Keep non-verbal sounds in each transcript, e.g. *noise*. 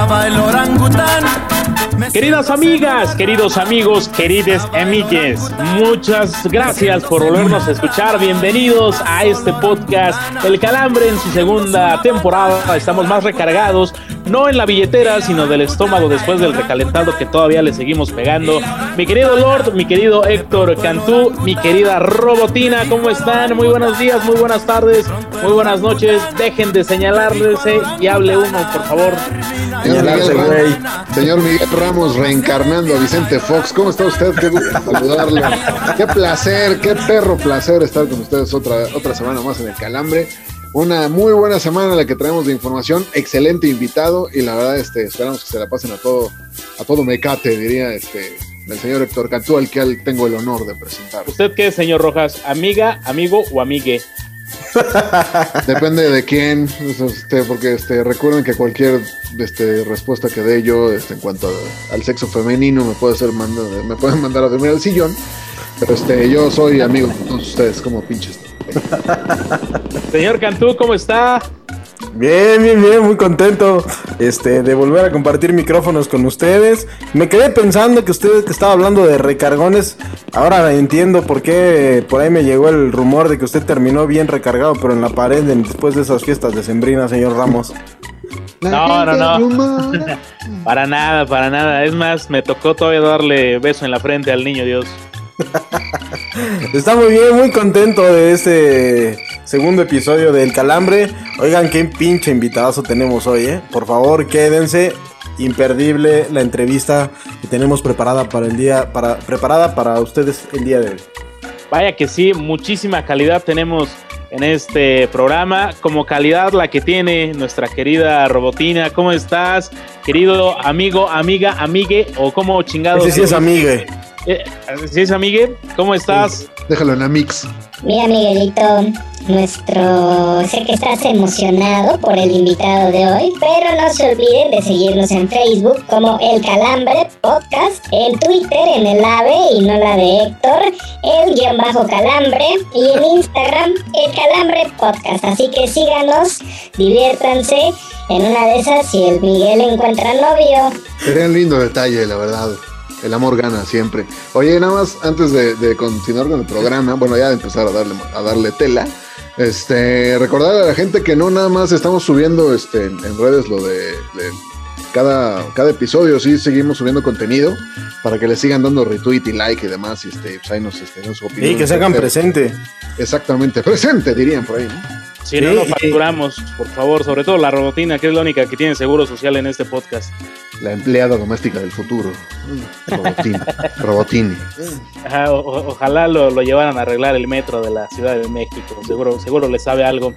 Estaba el orangután. Queridas amigas, queridos amigos, querides amigues, muchas gracias por volvernos a escuchar. Bienvenidos a este podcast El Calambre en su segunda temporada. Estamos más recargados, no en la billetera, sino del estómago después del recalentado que todavía le seguimos pegando. Mi querido Lord, mi querido Héctor Cantú, mi querida Robotina, ¿cómo están? Muy buenos días, muy buenas tardes, muy buenas noches. Dejen de señalarles y hable uno, por favor. Señor Miguel, Ramos, señor Miguel Ramos reencarnando a Vicente Fox. ¿Cómo está usted? Qué gusto *laughs* saludarlo. Qué placer, qué perro placer estar con ustedes otra, otra semana más en el Calambre. Una muy buena semana en la que traemos de información, excelente invitado y la verdad este, esperamos que se la pasen a todo, a todo mecate, diría este, el señor Héctor Cantú, al que tengo el honor de presentar. ¿Usted qué, señor Rojas? ¿Amiga, amigo o amigue? *laughs* Depende de quién, este, porque este, recuerden que cualquier este, respuesta que dé yo este, en cuanto a, al sexo femenino me puede ser manda, me pueden mandar a dormir al sillón, pero este, yo soy amigo de todos ustedes, como pinches. *laughs* Señor Cantú, ¿cómo está? Bien, bien, bien, muy contento este, de volver a compartir micrófonos con ustedes. Me quedé pensando que usted que estaba hablando de recargones, ahora entiendo por qué por ahí me llegó el rumor de que usted terminó bien recargado, pero en la pared después de esas fiestas de Sembrina, señor Ramos. No, no, no. *laughs* para nada, para nada. Es más, me tocó todavía darle beso en la frente al niño Dios. *laughs* Está muy bien, muy contento de este segundo episodio del Calambre. Oigan, qué pinche invitadazo tenemos hoy, ¿eh? Por favor, quédense. Imperdible la entrevista que tenemos preparada para el día, para, preparada para ustedes el día de hoy. Vaya que sí, muchísima calidad tenemos en este programa, como calidad la que tiene nuestra querida Robotina. ¿Cómo estás, querido amigo, amiga, amigue o cómo chingados? Ese sí es amigue. Eh, ¿Sí es amigue? ¿Cómo estás? Déjalo en la mix. Mira, Miguelito, nuestro. Sé que estás emocionado por el invitado de hoy, pero no se olviden de seguirnos en Facebook como El Calambre Podcast, en Twitter en el AVE y no la de Héctor, el guion bajo Calambre, y en Instagram El Calambre Podcast. Así que síganos, diviértanse. En una de esas, si el Miguel encuentra novio. Sería un lindo detalle, la verdad. El amor gana siempre. Oye, nada más antes de, de, continuar con el programa, bueno, ya de empezar a darle, a darle tela, este, recordar a la gente que no nada más estamos subiendo este, en, redes lo de, de, cada, cada episodio, sí seguimos subiendo contenido para que le sigan dando retweet y like y demás, y este, pues ahí nos, este, nos Y que se hagan presente. Exactamente, *laughs* presente dirían por ahí, ¿no? Si sí, no, no facturamos, por favor, sobre todo la robotina, que es la única que tiene seguro social en este podcast. La empleada doméstica del futuro. Robotini. *laughs* Robotini. Ajá, o, ojalá lo, lo, llevaran a arreglar el metro de la Ciudad de México. Seguro, seguro le sabe algo.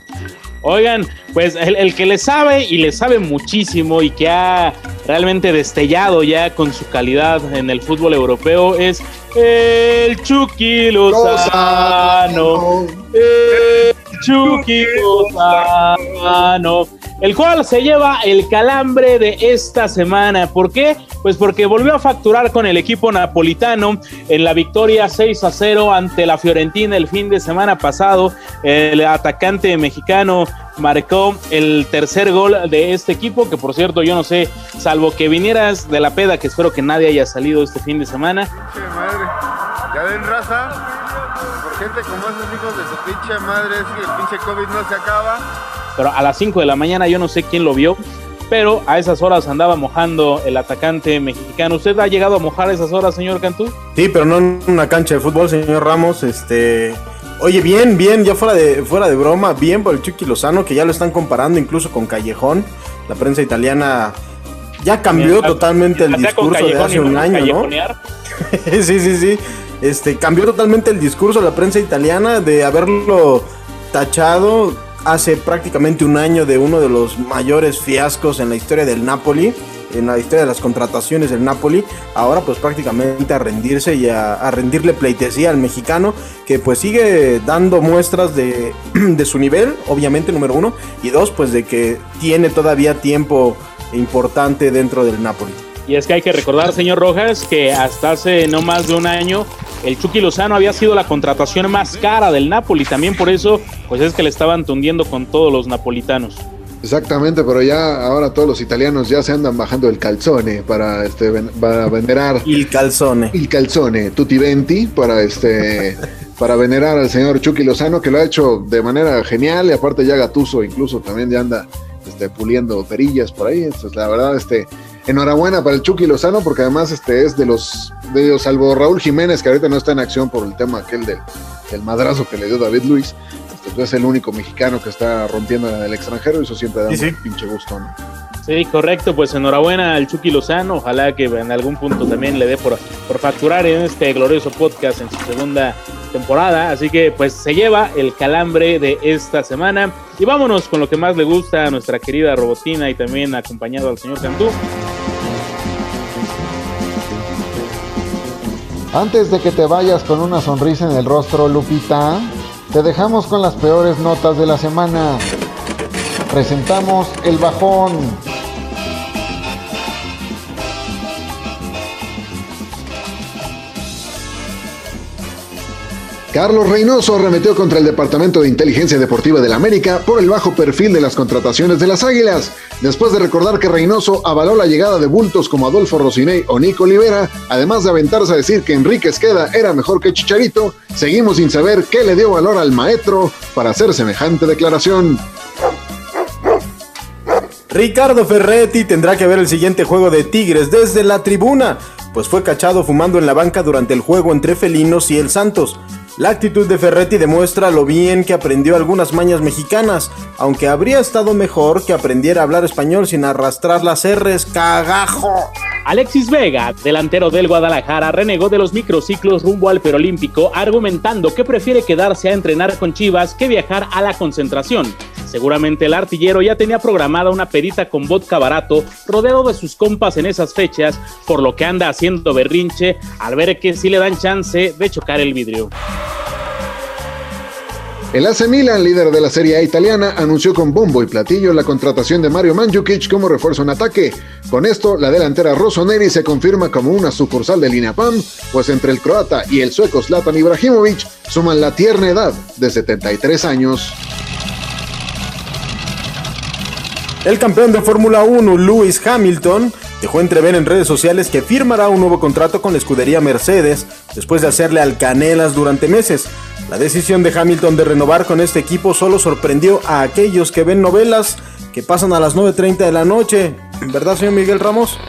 Oigan, pues el, el, que le sabe y le sabe muchísimo y que ha realmente destellado ya con su calidad en el fútbol europeo es el Chucky Lozano. El Chucky Lozano. El cual se lleva el calambre de esta semana. ¿Por qué? Pues porque volvió a facturar con el equipo napolitano en la victoria 6 a 0 ante la Fiorentina el fin de semana pasado. El atacante mexicano marcó el tercer gol de este equipo, que por cierto yo no sé, salvo que vinieras de la peda, que espero que nadie haya salido este fin de semana. Madre. Ya ven raza, gente como esos hijos de su pinche madre, es que el pinche COVID no se acaba. Pero a las 5 de la mañana yo no sé quién lo vio, pero a esas horas andaba mojando el atacante mexicano. ¿Usted ha llegado a mojar a esas horas, señor Cantú? Sí, pero no en una cancha de fútbol, señor Ramos, este... Oye, bien, bien, ya fuera de, fuera de broma, bien por el Chucky Lozano, que ya lo están comparando incluso con Callejón. La prensa italiana ya cambió totalmente el discurso de hace un año, ¿no? *laughs* sí, sí, sí. Este, cambió totalmente el discurso de la prensa italiana de haberlo tachado hace prácticamente un año de uno de los mayores fiascos en la historia del Napoli, en la historia de las contrataciones del Napoli, ahora pues prácticamente a rendirse y a, rendirle pleitesía al mexicano, que pues sigue dando muestras de, *clears throat* de su nivel, obviamente número uno, y dos, pues de que tiene todavía tiempo importante dentro del Napoli. Y es que hay que recordar, señor Rojas, que hasta hace no más de un año el Chucky Lozano había sido la contratación más cara del Napoli. También por eso, pues es que le estaban tundiendo con todos los napolitanos. Exactamente, pero ya ahora todos los italianos ya se andan bajando el calzone para este para venerar el calzone. El calzone, tutti venti para este para venerar al señor Chucky Lozano que lo ha hecho de manera genial y aparte ya Gatuso incluso también ya anda este, puliendo perillas por ahí. Entonces, la verdad, este, enhorabuena para el Chucky Lozano, porque además este es de los, de ellos, salvo Raúl Jiménez, que ahorita no está en acción por el tema aquel del, del madrazo que le dio David Luis. Este, es el único mexicano que está rompiendo en el extranjero, y eso siempre da un pinche gusto, Sí, correcto, pues enhorabuena al Chucky Lozano, ojalá que en algún punto también le dé por, por facturar en este glorioso podcast en su segunda temporada, así que pues se lleva el calambre de esta semana y vámonos con lo que más le gusta a nuestra querida Robotina y también acompañado al señor Cantú. Antes de que te vayas con una sonrisa en el rostro, Lupita, te dejamos con las peores notas de la semana. Presentamos el bajón. Carlos Reynoso arremetió contra el Departamento de Inteligencia Deportiva de la América por el bajo perfil de las contrataciones de las Águilas. Después de recordar que Reynoso avaló la llegada de bultos como Adolfo Rocinei o Nico Olivera, además de aventarse a decir que Enrique Esqueda era mejor que Chicharito, seguimos sin saber qué le dio valor al maestro para hacer semejante declaración. Ricardo Ferretti tendrá que ver el siguiente juego de Tigres desde la tribuna, pues fue cachado fumando en la banca durante el juego entre Felinos y el Santos. La actitud de Ferretti demuestra lo bien que aprendió algunas mañas mexicanas, aunque habría estado mejor que aprendiera a hablar español sin arrastrar las R's, cagajo. Alexis Vega, delantero del Guadalajara, renegó de los microciclos rumbo al perolímpico, argumentando que prefiere quedarse a entrenar con Chivas que viajar a la concentración. Seguramente el artillero ya tenía programada una perita con vodka barato, rodeado de sus compas en esas fechas, por lo que anda haciendo berrinche al ver que sí le dan chance de chocar el vidrio. El AC Milan, líder de la Serie A italiana, anunció con bombo y platillo la contratación de Mario Mandzukic como refuerzo en ataque. Con esto, la delantera Rossoneri se confirma como una sucursal de Linapam, pues entre el croata y el sueco Zlatan Ibrahimovic suman la tierna edad de 73 años. El campeón de Fórmula 1, Lewis Hamilton, dejó entrever en redes sociales que firmará un nuevo contrato con la escudería Mercedes después de hacerle alcanelas durante meses. La decisión de Hamilton de renovar con este equipo solo sorprendió a aquellos que ven novelas que pasan a las 9.30 de la noche. ¿Verdad, señor Miguel Ramos?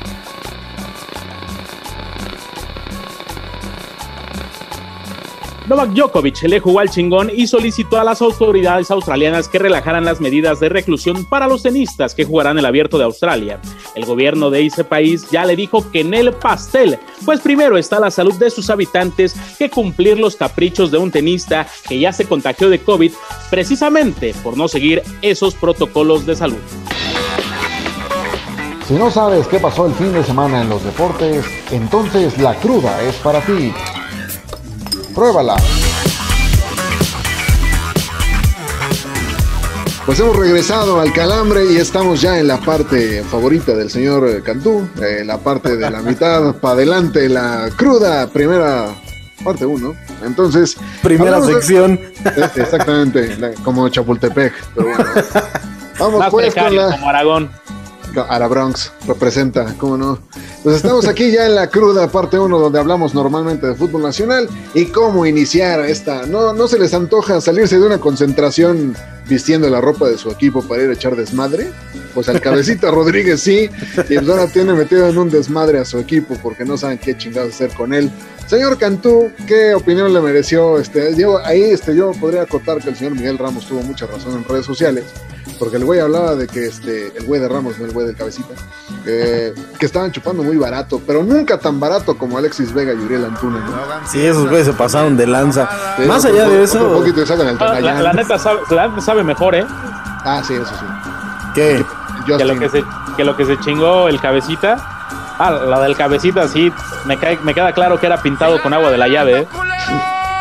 Novak Djokovic le jugó al chingón y solicitó a las autoridades australianas que relajaran las medidas de reclusión para los tenistas que jugarán el abierto de Australia. El gobierno de ese país ya le dijo que en el pastel, pues primero está la salud de sus habitantes que cumplir los caprichos de un tenista que ya se contagió de COVID precisamente por no seguir esos protocolos de salud. Si no sabes qué pasó el fin de semana en los deportes, entonces la cruda es para ti. Pruébala. Pues hemos regresado al calambre y estamos ya en la parte favorita del señor Cantú, eh, la parte de la mitad *laughs* para adelante, la cruda primera parte 1. Entonces, primera sección. exactamente, como Chapultepec. Pero bueno. *laughs* Vamos pues con la. Como Aragón a la Bronx, representa, ¿cómo no? Pues estamos aquí ya en la cruda parte 1 donde hablamos normalmente de fútbol nacional y cómo iniciar esta. No, no se les antoja salirse de una concentración vistiendo la ropa de su equipo para ir a echar desmadre. Pues al cabecita *laughs* Rodríguez sí, y pues ahora tiene metido en un desmadre a su equipo porque no saben qué chingados hacer con él. Señor Cantú, ¿qué opinión le mereció? Este, yo, ahí este, yo podría acotar que el señor Miguel Ramos tuvo mucha razón en redes sociales porque el güey hablaba de que este, el güey de Ramos, no el güey del cabecita, eh, que estaban chupando muy barato, pero nunca tan barato como Alexis Vega y Uriel Antuna. ¿no? Sí, esos güeyes se pasaron de lanza. Sí, Más otro- allá de otro eso, poquito y sacan el Ah, la, neta sabe, la neta sabe mejor, ¿eh? Ah, sí, eso sí. ¿qué? Que lo que, se, que lo que se chingó el cabecita. Ah, la del cabecita, sí. Me, cae- me queda claro que era pintado con agua de la llave, ¿eh?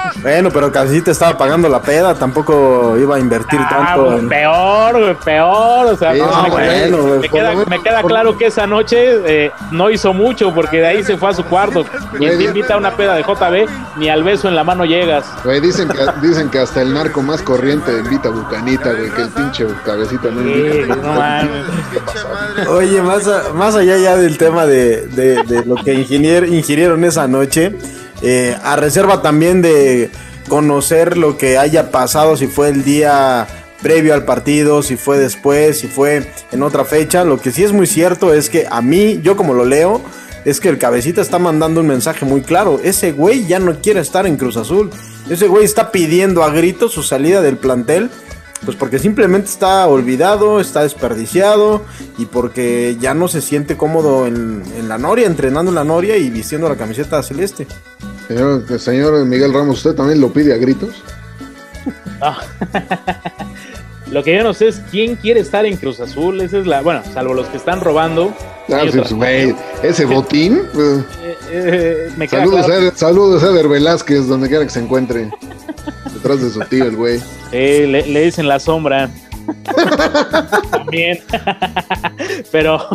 *laughs* Bueno, pero Cabecita estaba pagando la peda, tampoco iba a invertir Ah, tanto. pues, en- peor, güey, peor. O sea, Sí, no, no, me, bueno, me queda, lo menos- me queda por- claro que esa noche eh, no hizo mucho porque de ahí se fue a su cuarto. Quien te invita a una peda de JB, ni al beso en la mano llegas. Güey, dicen que, dicen que hasta el narco más corriente invita a Bucanita, güey, que el pinche cabecita no Sí, invita. no mames. Oye, más, a- más allá ya del tema de, de- de lo que ingenier- ingirieron esa noche, eh, a reserva también de conocer lo que haya pasado, si fue el día previo al partido, si fue después, si fue en otra fecha, lo que sí es muy cierto es que a mí, yo como lo leo, es que el cabecita está mandando un mensaje muy claro, ese güey ya no quiere estar en Cruz Azul, ese güey está pidiendo a gritos su salida del plantel pues porque simplemente está olvidado, está desperdiciado y porque ya no se siente cómodo en, en la Noria, entrenando en la Noria y vistiendo la camiseta celeste. Señor, señor Miguel Ramos, ¿usted también lo pide a gritos? No. *laughs* Lo que yo no sé es quién quiere estar en Cruz Azul. Esa es la. Bueno, salvo los que están robando. Ah, sí, ese botín. eh, Eh, eh, me Saludos, claro- a, saludos a Eder Velázquez, donde quiera que se encuentre. Detrás de su tío, el güey. Sí, le, le dicen la sombra. También. *laughs* pero,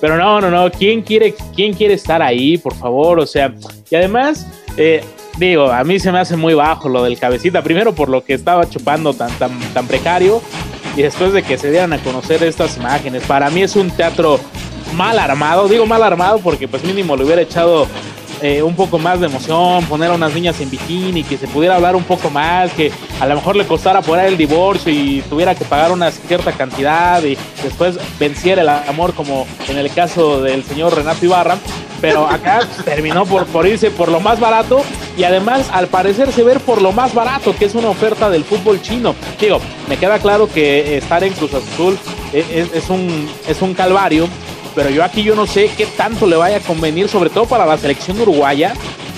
pero no, no, no. ¿Quién quiere, ¿Quién quiere estar ahí, por favor? O sea, y además, eh, digo, a mí se me hace muy bajo lo del cabecita. Primero por lo que estaba chupando tan, tan, tan precario. Y después de que se dieran a conocer estas imágenes. Para mí es un teatro mal armado. Digo mal armado porque pues mínimo le hubiera echado eh, un poco más de emoción, poner a unas niñas en bikini, que se pudiera hablar un poco más, que a lo mejor le costara por el divorcio y tuviera que pagar una cierta cantidad y después venciera el amor como en el caso del señor Renato Ibarra. Pero acá *laughs* terminó por, por irse por lo más barato y además al parecer se ver por lo más barato, que es una oferta del fútbol chino. Digo, me queda claro que estar en Cruz Azul es- es un, es un calvario, pero yo aquí yo no sé qué tanto le vaya a convenir, sobre todo para la selección uruguaya,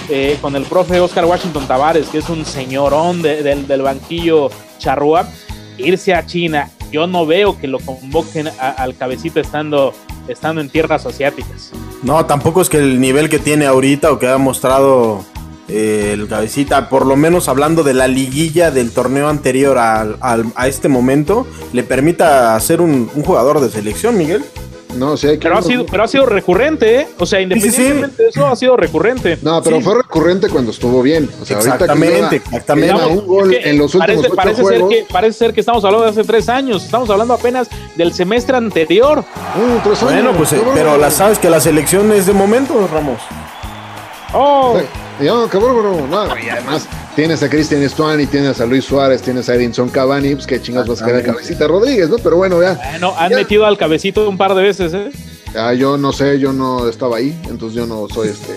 eh, con el profe Oscar Washington Tavares, que es un señorón de- del- banquillo charrúa, irse a China. Yo no veo que lo convoquen a- al cabecito estando, estando en tierras asiáticas. No, tampoco es que el nivel que tiene ahorita o que ha mostrado eh, el cabecita, por lo menos hablando de la liguilla del torneo anterior al- al- a este momento, le permita ser un jugador de selección, Miguel. No, sí hay que. Pero ha sido, pero ha sido recurrente, ¿eh? O sea, sí, sí. independientemente de eso, ha sido recurrente. No, pero Sí. fue recurrente cuando estuvo bien. O sea, ahorita que Exactamente, lleva- exactamente. que lleva un gol Es que en los últimos parece, parece juegos. ser que, parece ser que estamos hablando de hace tres años. Estamos hablando apenas del semestre anterior. Uh, tres años, Bueno, pues, pero la sabes que la selección es de momento, Ramos. Oh, No, cabrón, bro. No, y además tienes a Cristian Estuani, tienes a Luis Suárez, tienes a Edinson Cavani, pues qué chingados vas a querer cabecita Rodríguez, ¿no? Pero bueno, ya. bueno, han Ya. metido al cabecito un par de veces, ¿eh? Ya, yo no sé, yo no estaba ahí, entonces yo no soy este.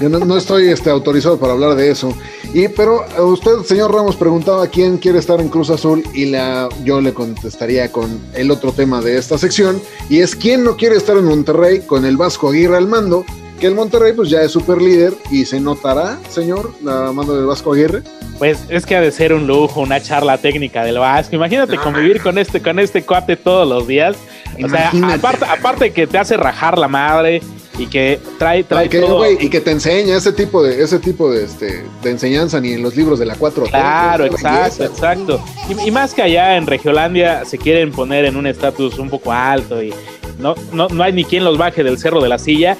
Yo no, no estoy este, autorizado para hablar de eso. Y pero a usted, señor Ramos, preguntaba quién quiere estar en Cruz Azul y la, yo le contestaría con el otro tema de esta sección y es quién no quiere estar en Monterrey con el Vasco Aguirre al mando, que el Monterrey pues ya es super líder y se notará, señor, la mando del Vasco Aguirre. Pues es que ha de ser un lujo, una charla técnica del Vasco. Imagínate convivir con este, con este cuate todos los días. O sea, Imagínate. aparte, aparte que te hace rajar la madre y que trae, trae Y que, todo. y que te enseña ese tipo de ese tipo de este de enseñanza ni en los libros de la 4 Claro, exacto, exacto. Y, y más que allá en Regiolandia se quieren poner en un estatus un poco alto y no, no, no hay ni quien los baje del cerro de la silla.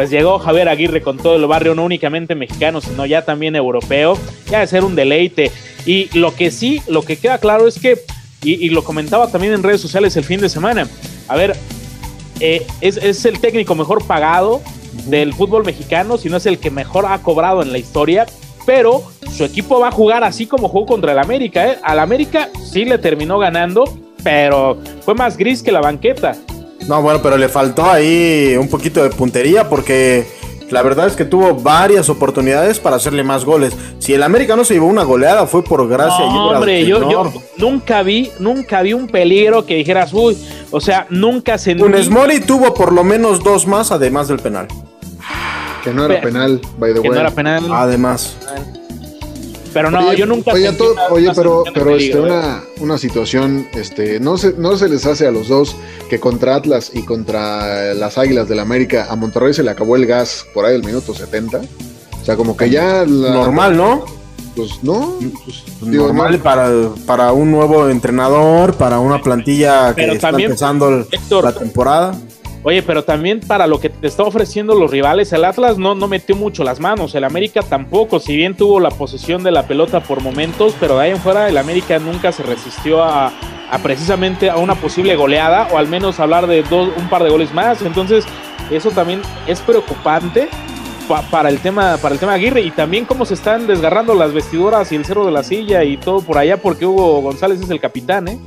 Pues llegó Javier Aguirre con todo el barrio, no únicamente mexicano, sino ya también europeo. Ya de ser un deleite. Y lo que sí, lo que queda claro es que, y, y lo comentaba también en redes sociales el fin de semana, a ver, eh, es, es el técnico mejor pagado del fútbol mexicano, si no es el que mejor ha cobrado en la historia, pero su equipo va a jugar así como jugó contra el América. ¿eh? Al América sí le terminó ganando, pero fue más gris que la banqueta. No, bueno, pero le faltó ahí un poquito de puntería porque la verdad es que tuvo varias oportunidades para hacerle más goles. Si el América no se llevó una goleada fue por gracia y No, obra hombre, yo, yo nunca vi, nunca vi un peligro que dijeras, uy, o sea, nunca sentí. Funes Mori tuvo por lo menos dos más además del penal. Que no era penal, by the que way. no era penal. Además. Pero no, Oye, yo nunca oye, sentí to- una- oye, una pero, pero este, una, una situación, este, no se, no se les hace a los dos que contra Atlas y contra las Águilas del América a Monterrey se le acabó el gas por ahí el minuto 70. O sea, como que ya la- Normal, ¿no? Pues no, pues, digo, Normal no. para, para un nuevo entrenador, para una plantilla que Pero está también, empezando el- Héctor, la temporada. Oye, pero también para lo que te está ofreciendo los rivales, el Atlas no, no metió mucho las manos, el América tampoco, si bien tuvo la posesión de la pelota por momentos, pero de ahí en fuera el América nunca se resistió a, precisamente a una posible goleada o al menos hablar de dos, un par de goles más, entonces eso también es preocupante pa- para el tema para el tema Aguirre y también cómo se están desgarrando las vestiduras y el cerro de la silla y todo por allá porque Hugo González es el capitán, ¿eh?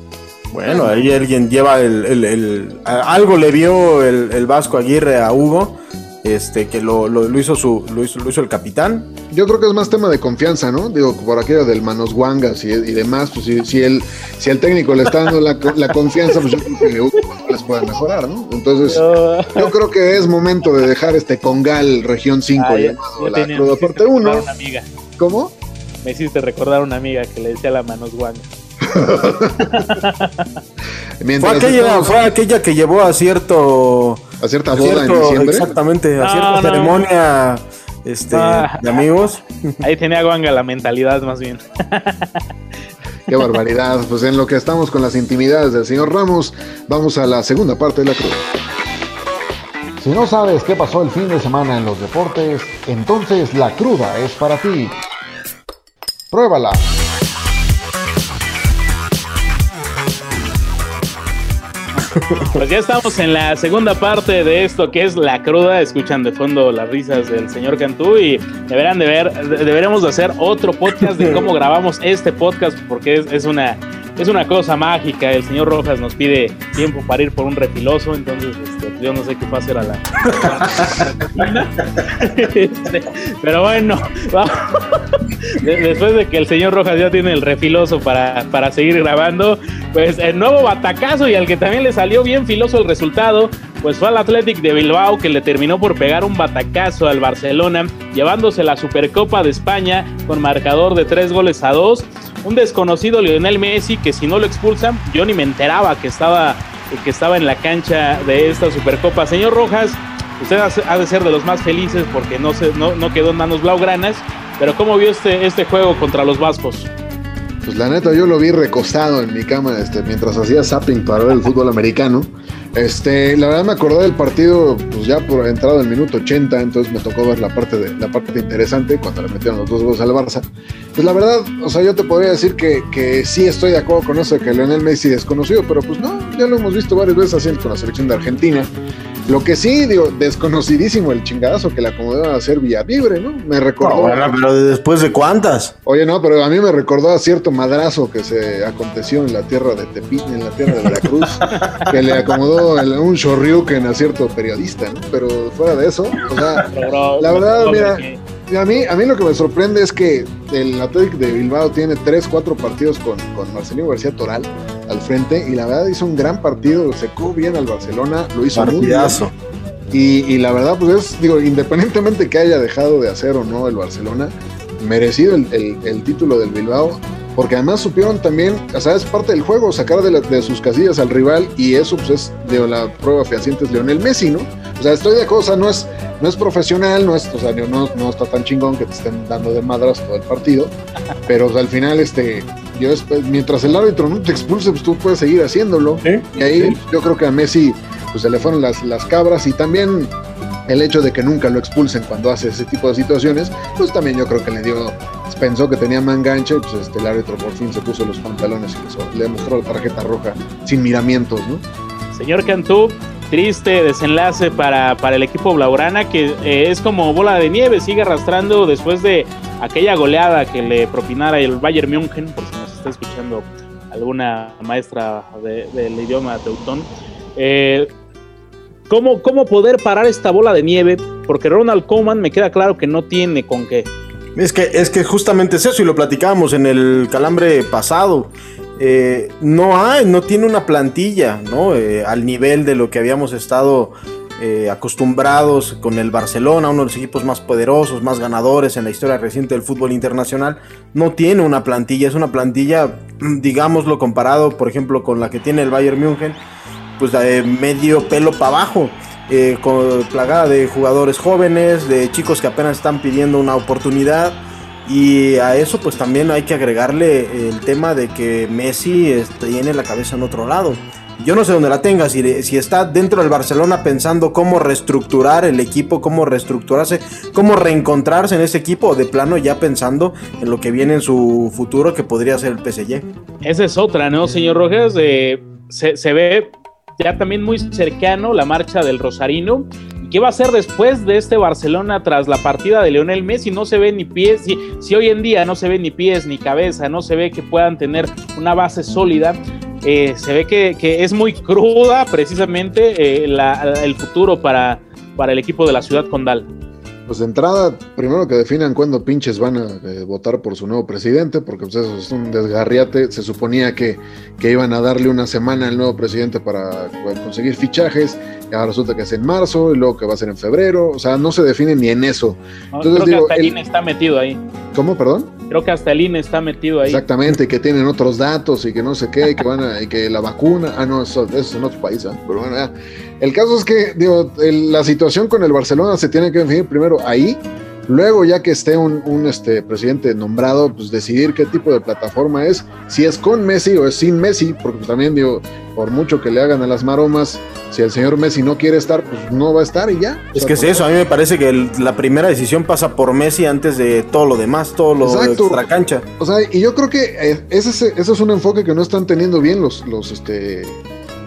Bueno, ahí alguien lleva el, el- el- algo le vio el, el Vasco Aguirre a Hugo, este que lo, lo- lo hizo su lo hizo, lo hizo el capitán. Yo creo que es más tema de confianza, ¿no? Digo, por aquello del manos guangas y, y demás, pues si, si, el, si el técnico le está dando la, la confianza, pues yo creo que Hugo les puede mejorar, ¿no? Entonces, yo creo que es momento de dejar este Congal Región 5 Ah, ya- llamado la tenía- Cruda me hiciste Parte recordar 1. una amiga. ¿Cómo? Me hiciste recordar a una amiga que le decía la manos guanga. *laughs* Fue aquella, fue aquella que llevó a cierto a cierta a boda en cierto- diciembre. exactamente, a No, cierta no. ceremonia este, Ah. de amigos. *laughs* Ahí tenía guanga la mentalidad más bien. *laughs* Qué barbaridad. Pues en lo que estamos con las intimidades del señor Ramos, vamos a la segunda parte de la cruda. Si no sabes qué pasó el fin de semana en los deportes, entonces la cruda es para ti. Pruébala. Pues ya estamos en la segunda parte de esto que es la cruda. Escuchan de fondo las risas del señor Cantú y deberán de ver, de- deberemos de hacer otro podcast de cómo grabamos este podcast porque es, es una es una cosa mágica. El señor Rojas nos pide tiempo para ir por un refiloso, entonces este, yo no sé qué va a hacer a la. *laughs* Pero bueno, *laughs* vamos. De- después de que el señor Rojas ya tiene el refiloso para, para seguir grabando, pues el nuevo batacazo y al que también le salió bien filoso el resultado, pues fue al Athletic de Bilbao que le terminó por pegar un batacazo al Barcelona, llevándose la Supercopa de España con marcador de tres goles a dos. Un desconocido Lionel Messi que si no lo expulsan, yo ni me enteraba que estaba, que estaba en la cancha de esta Supercopa. Señor Rojas, usted ha de ser de los más felices porque no, se, no, no quedó en manos blaugranas, pero ¿cómo vio este, este juego contra los vascos? Pues la neta, yo lo vi recostado en mi cama este, mientras hacía zapping para ver el fútbol americano. Este, la verdad me acordé del partido, pues ya por entrado el minuto 80, entonces me tocó ver la parte de la parte interesante cuando le metieron los dos goles al Barça. Pues la verdad, o sea, yo te podría decir que, que sí estoy de acuerdo con eso de que Lionel Messi desconocido, pero pues no, ya lo hemos visto varias veces así con la selección de Argentina. Lo que sí, digo, desconocidísimo el chingadazo que le acomodó a hacer Villalibre, ¿no? Me recordó. No, bueno, pero después de cuántas. Oye, no, pero a mí me recordó a cierto madrazo que se aconteció en la tierra de Tepito, en la tierra de Veracruz, *laughs* que le acomodó el- un shoryuken a cierto periodista, ¿no? Pero fuera de eso, o sea, la verdad, mira, a mí, a mí lo que me sorprende es que el Athletic de Bilbao tiene tres, cuatro partidos con, con Marcelino García Toral al frente y la verdad hizo un gran partido, secó bien al Barcelona, lo hizo muy bien. Y, y la verdad, pues es, digo, independientemente que haya dejado de hacer o no el Barcelona, merecido el, el- el título del Bilbao, porque además supieron también, o sea, es parte del juego, sacar de, la- de sus casillas al rival, y eso pues es de la prueba fehaciente es Lionel Messi, ¿no? O sea, estoy de acuerdo, o sea, no es, no es profesional, no, es, o sea, no, no está tan chingón que te estén dando de madras todo el partido, pero o sea, al final, este, yo esp- mientras el árbitro no te expulse, pues tú puedes seguir haciéndolo. Y ahí yo creo que a Messi pues se le fueron las, las cabras y también el hecho de que nunca lo expulsen cuando hace ese tipo de situaciones, pues también yo creo que le dio, pensó que tenía mangancha y pues este, el árbitro por fin se puso los pantalones y les- le mostró la tarjeta roja sin miramientos, ¿no? Señor Cantú, triste desenlace para, para el equipo Blaugrana que eh, es como bola de nieve, sigue arrastrando después de aquella goleada que le propinara el Bayern München, por está escuchando alguna maestra de- del idioma teutón. Eh, ¿cómo, ¿Cómo poder parar esta bola de nieve porque Ronald Koeman me queda claro que no tiene con qué. Es que, es que justamente es eso, y lo platicábamos en el calambre pasado. Eh, no hay, no tiene una plantilla, ¿no? Eh, al nivel de lo que habíamos estado eh, acostumbrados con el Barcelona, uno de los equipos más poderosos, más ganadores en la historia reciente del fútbol internacional. No tiene una plantilla, es una plantilla, digámoslo, comparado, por ejemplo, con la que tiene el Bayern München, pues de medio pelo para abajo. con, plagada de jugadores jóvenes, de chicos que apenas están pidiendo una oportunidad y a eso pues también hay que agregarle el tema de que Messi tiene la cabeza en otro lado. Yo no sé dónde la tenga, si, si está dentro del Barcelona pensando cómo reestructurar el equipo, cómo reestructurarse, cómo reencontrarse en ese equipo, de plano ya pensando en lo que viene en su futuro que podría ser el PSG. Esa es otra, ¿no, señor Rojas? Se, se ve ya también muy cercano la marcha del Rosarino ¿Qué va a hacer después de este Barcelona tras la partida de Leonel Messi? No se ve ni pies, si hoy en día no se ve ni pies ni cabeza, no se ve que puedan tener una base sólida, eh, se ve que, es muy cruda precisamente eh, el futuro para, para el equipo de la ciudad condal. Pues de entrada, primero que definan cuándo pinches van a eh, votar por su nuevo presidente, porque pues eso es un desgarriate. Se suponía que, que iban a darle una semana al nuevo presidente para conseguir fichajes, ahora resulta que es en marzo, y luego que va a ser en febrero, o sea, no se define ni en eso. Entonces, creo que hasta el INE está metido ahí. ¿Cómo, perdón? Creo que hasta el INE está metido ahí. Exactamente, que tienen otros datos y que no sé qué, y que van a, y que la vacuna, ah, no, eso, es en otro país, ¿eh? pero bueno, ya. El caso es que, digo, la situación con el Barcelona se tiene que definir primero ahí, luego ya que esté un, este, presidente nombrado, pues decidir qué tipo de plataforma es, si es con Messi o es sin Messi, porque también, digo, por mucho que le hagan a las maromas, si el señor Messi no quiere estar, pues no va a estar y ya. Es que es eso, a mí me parece que la primera decisión pasa por Messi antes de todo lo demás, todo lo Exacto. de cancha. O sea, y yo creo que eh, ese, ese, es un enfoque que no están teniendo bien los, los, este,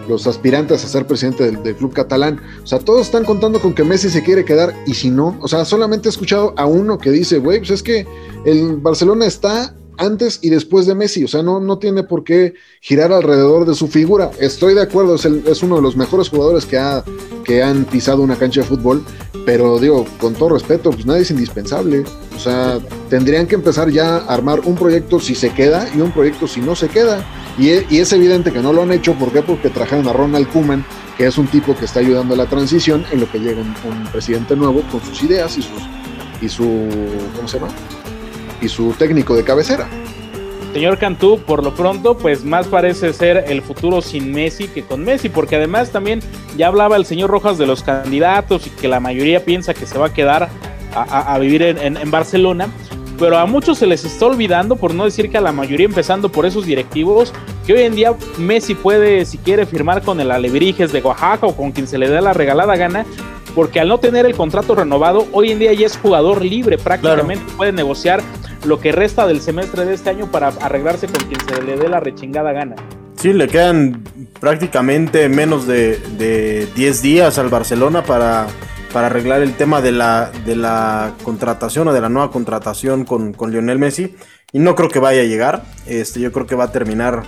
los aspirantes a ser presidente del, club catalán. O sea, todos están contando con que Messi se quiere quedar y si no, o sea, solamente he escuchado a uno que dice, güey, pues es que el Barcelona está antes y después de Messi, o sea, no, no tiene por qué girar alrededor de su figura. Estoy de acuerdo, es, es uno de los mejores jugadores que, ha, que han pisado una cancha de fútbol, pero digo, con todo respeto, pues nadie es indispensable. O sea, tendrían que empezar ya a armar un proyecto si se queda y un proyecto si no se queda. Y, es evidente que no lo han hecho, ¿por qué? Porque trajeron a Ronald Koeman, que es un tipo que está ayudando a la transición en lo que llega un, presidente nuevo con sus ideas y, sus, y su, ¿cómo se llama? Y su técnico de cabecera. Señor Cantú, por lo pronto, pues más parece ser el futuro sin Messi que con Messi, porque además también ya hablaba el señor Rojas de los candidatos y que la mayoría piensa que se va a quedar a, vivir en Barcelona pero a muchos se les está olvidando, por no decir que a la mayoría, empezando por esos directivos, que hoy en día Messi puede, si quiere, firmar con el Alebrijes de Oaxaca o con quien se le dé la regalada gana, porque al no tener el contrato renovado, hoy en día ya es jugador libre prácticamente, puede negociar lo que resta del semestre de este año para arreglarse con quien se le dé la rechingada gana. Sí, le quedan prácticamente menos de 10 días al Barcelona para para arreglar el tema de la, de la contratación o de la nueva contratación con, Lionel Messi. Y no creo que vaya a llegar. Este, yo creo que va a terminar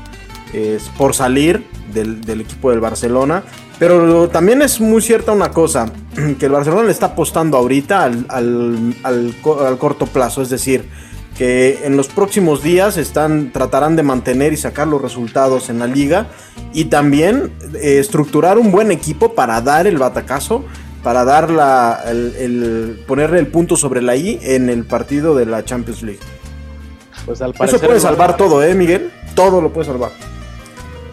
por salir del, equipo del Barcelona. Pero también es muy cierta una cosa, *clears throat* que el Barcelona le está apostando ahorita al, al, corto plazo. Es decir, que en los próximos días están, tratarán de mantener y sacar los resultados en la liga. Y también eh, estructurar un buen equipo para dar el batacazo para dar la, el, ponerle el punto sobre la I en el partido de la Champions League. Pues al Eso puede salvar todo, ¿eh, Miguel? Todo lo puede salvar.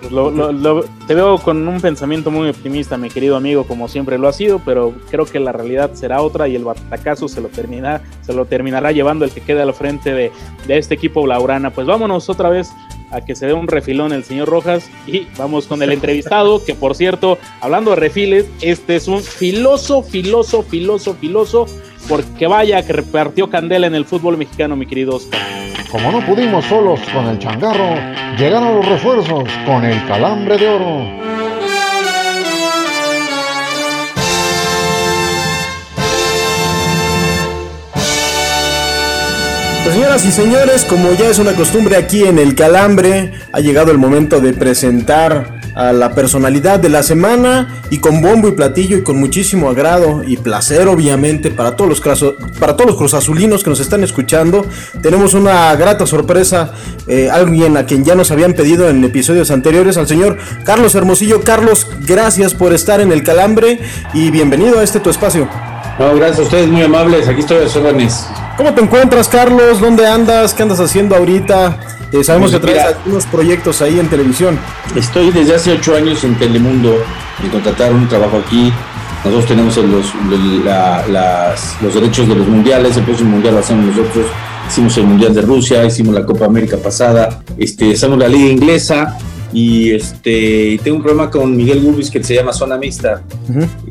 Pues te veo con un pensamiento muy optimista, mi querido amigo, como siempre lo ha sido, pero creo que la realidad será otra y el batacazo se lo, termina, se lo terminará llevando el que quede al frente de, de este equipo Laurana. Pues vámonos otra vez a que se dé un refilón el señor Rojas y vamos con el entrevistado, que por cierto, hablando de refiles, este es un filoso, filoso, filoso, filoso, porque vaya que repartió candela en el fútbol mexicano, mi querido Oscar. Como no pudimos solos con el changarro, llegaron los refuerzos con el calambre de oro. Pues señoras y señores, como ya es una costumbre aquí en el Calambre, ha llegado el momento de presentar a la personalidad de la semana y con bombo y platillo y con muchísimo agrado y placer obviamente para todos los para todos los cruzazulinos que nos están escuchando. Tenemos una grata sorpresa, eh, alguien a quien ya nos habían pedido en episodios anteriores, al señor Carlos Hermosillo. Carlos, gracias por estar en el Calambre y bienvenido a este tu espacio. No, gracias a ustedes, muy amables. Aquí estoy a órdenes. ¿Cómo te encuentras, Carlos? ¿Dónde andas? ¿Qué andas haciendo ahorita? Eh, sabemos Pues que traes algunos proyectos ahí en televisión. Estoy desde hace ocho años en Telemundo. Me contrataron un trabajo aquí. Nosotros tenemos los, la- las- los derechos de los mundiales. El próximo mundial lo hacemos nosotros. Hicimos el mundial de Rusia, hicimos la Copa América pasada. Este, hacemos la liga inglesa. Y este, tengo un programa con Miguel Gurbis que se llama Zona Mixta,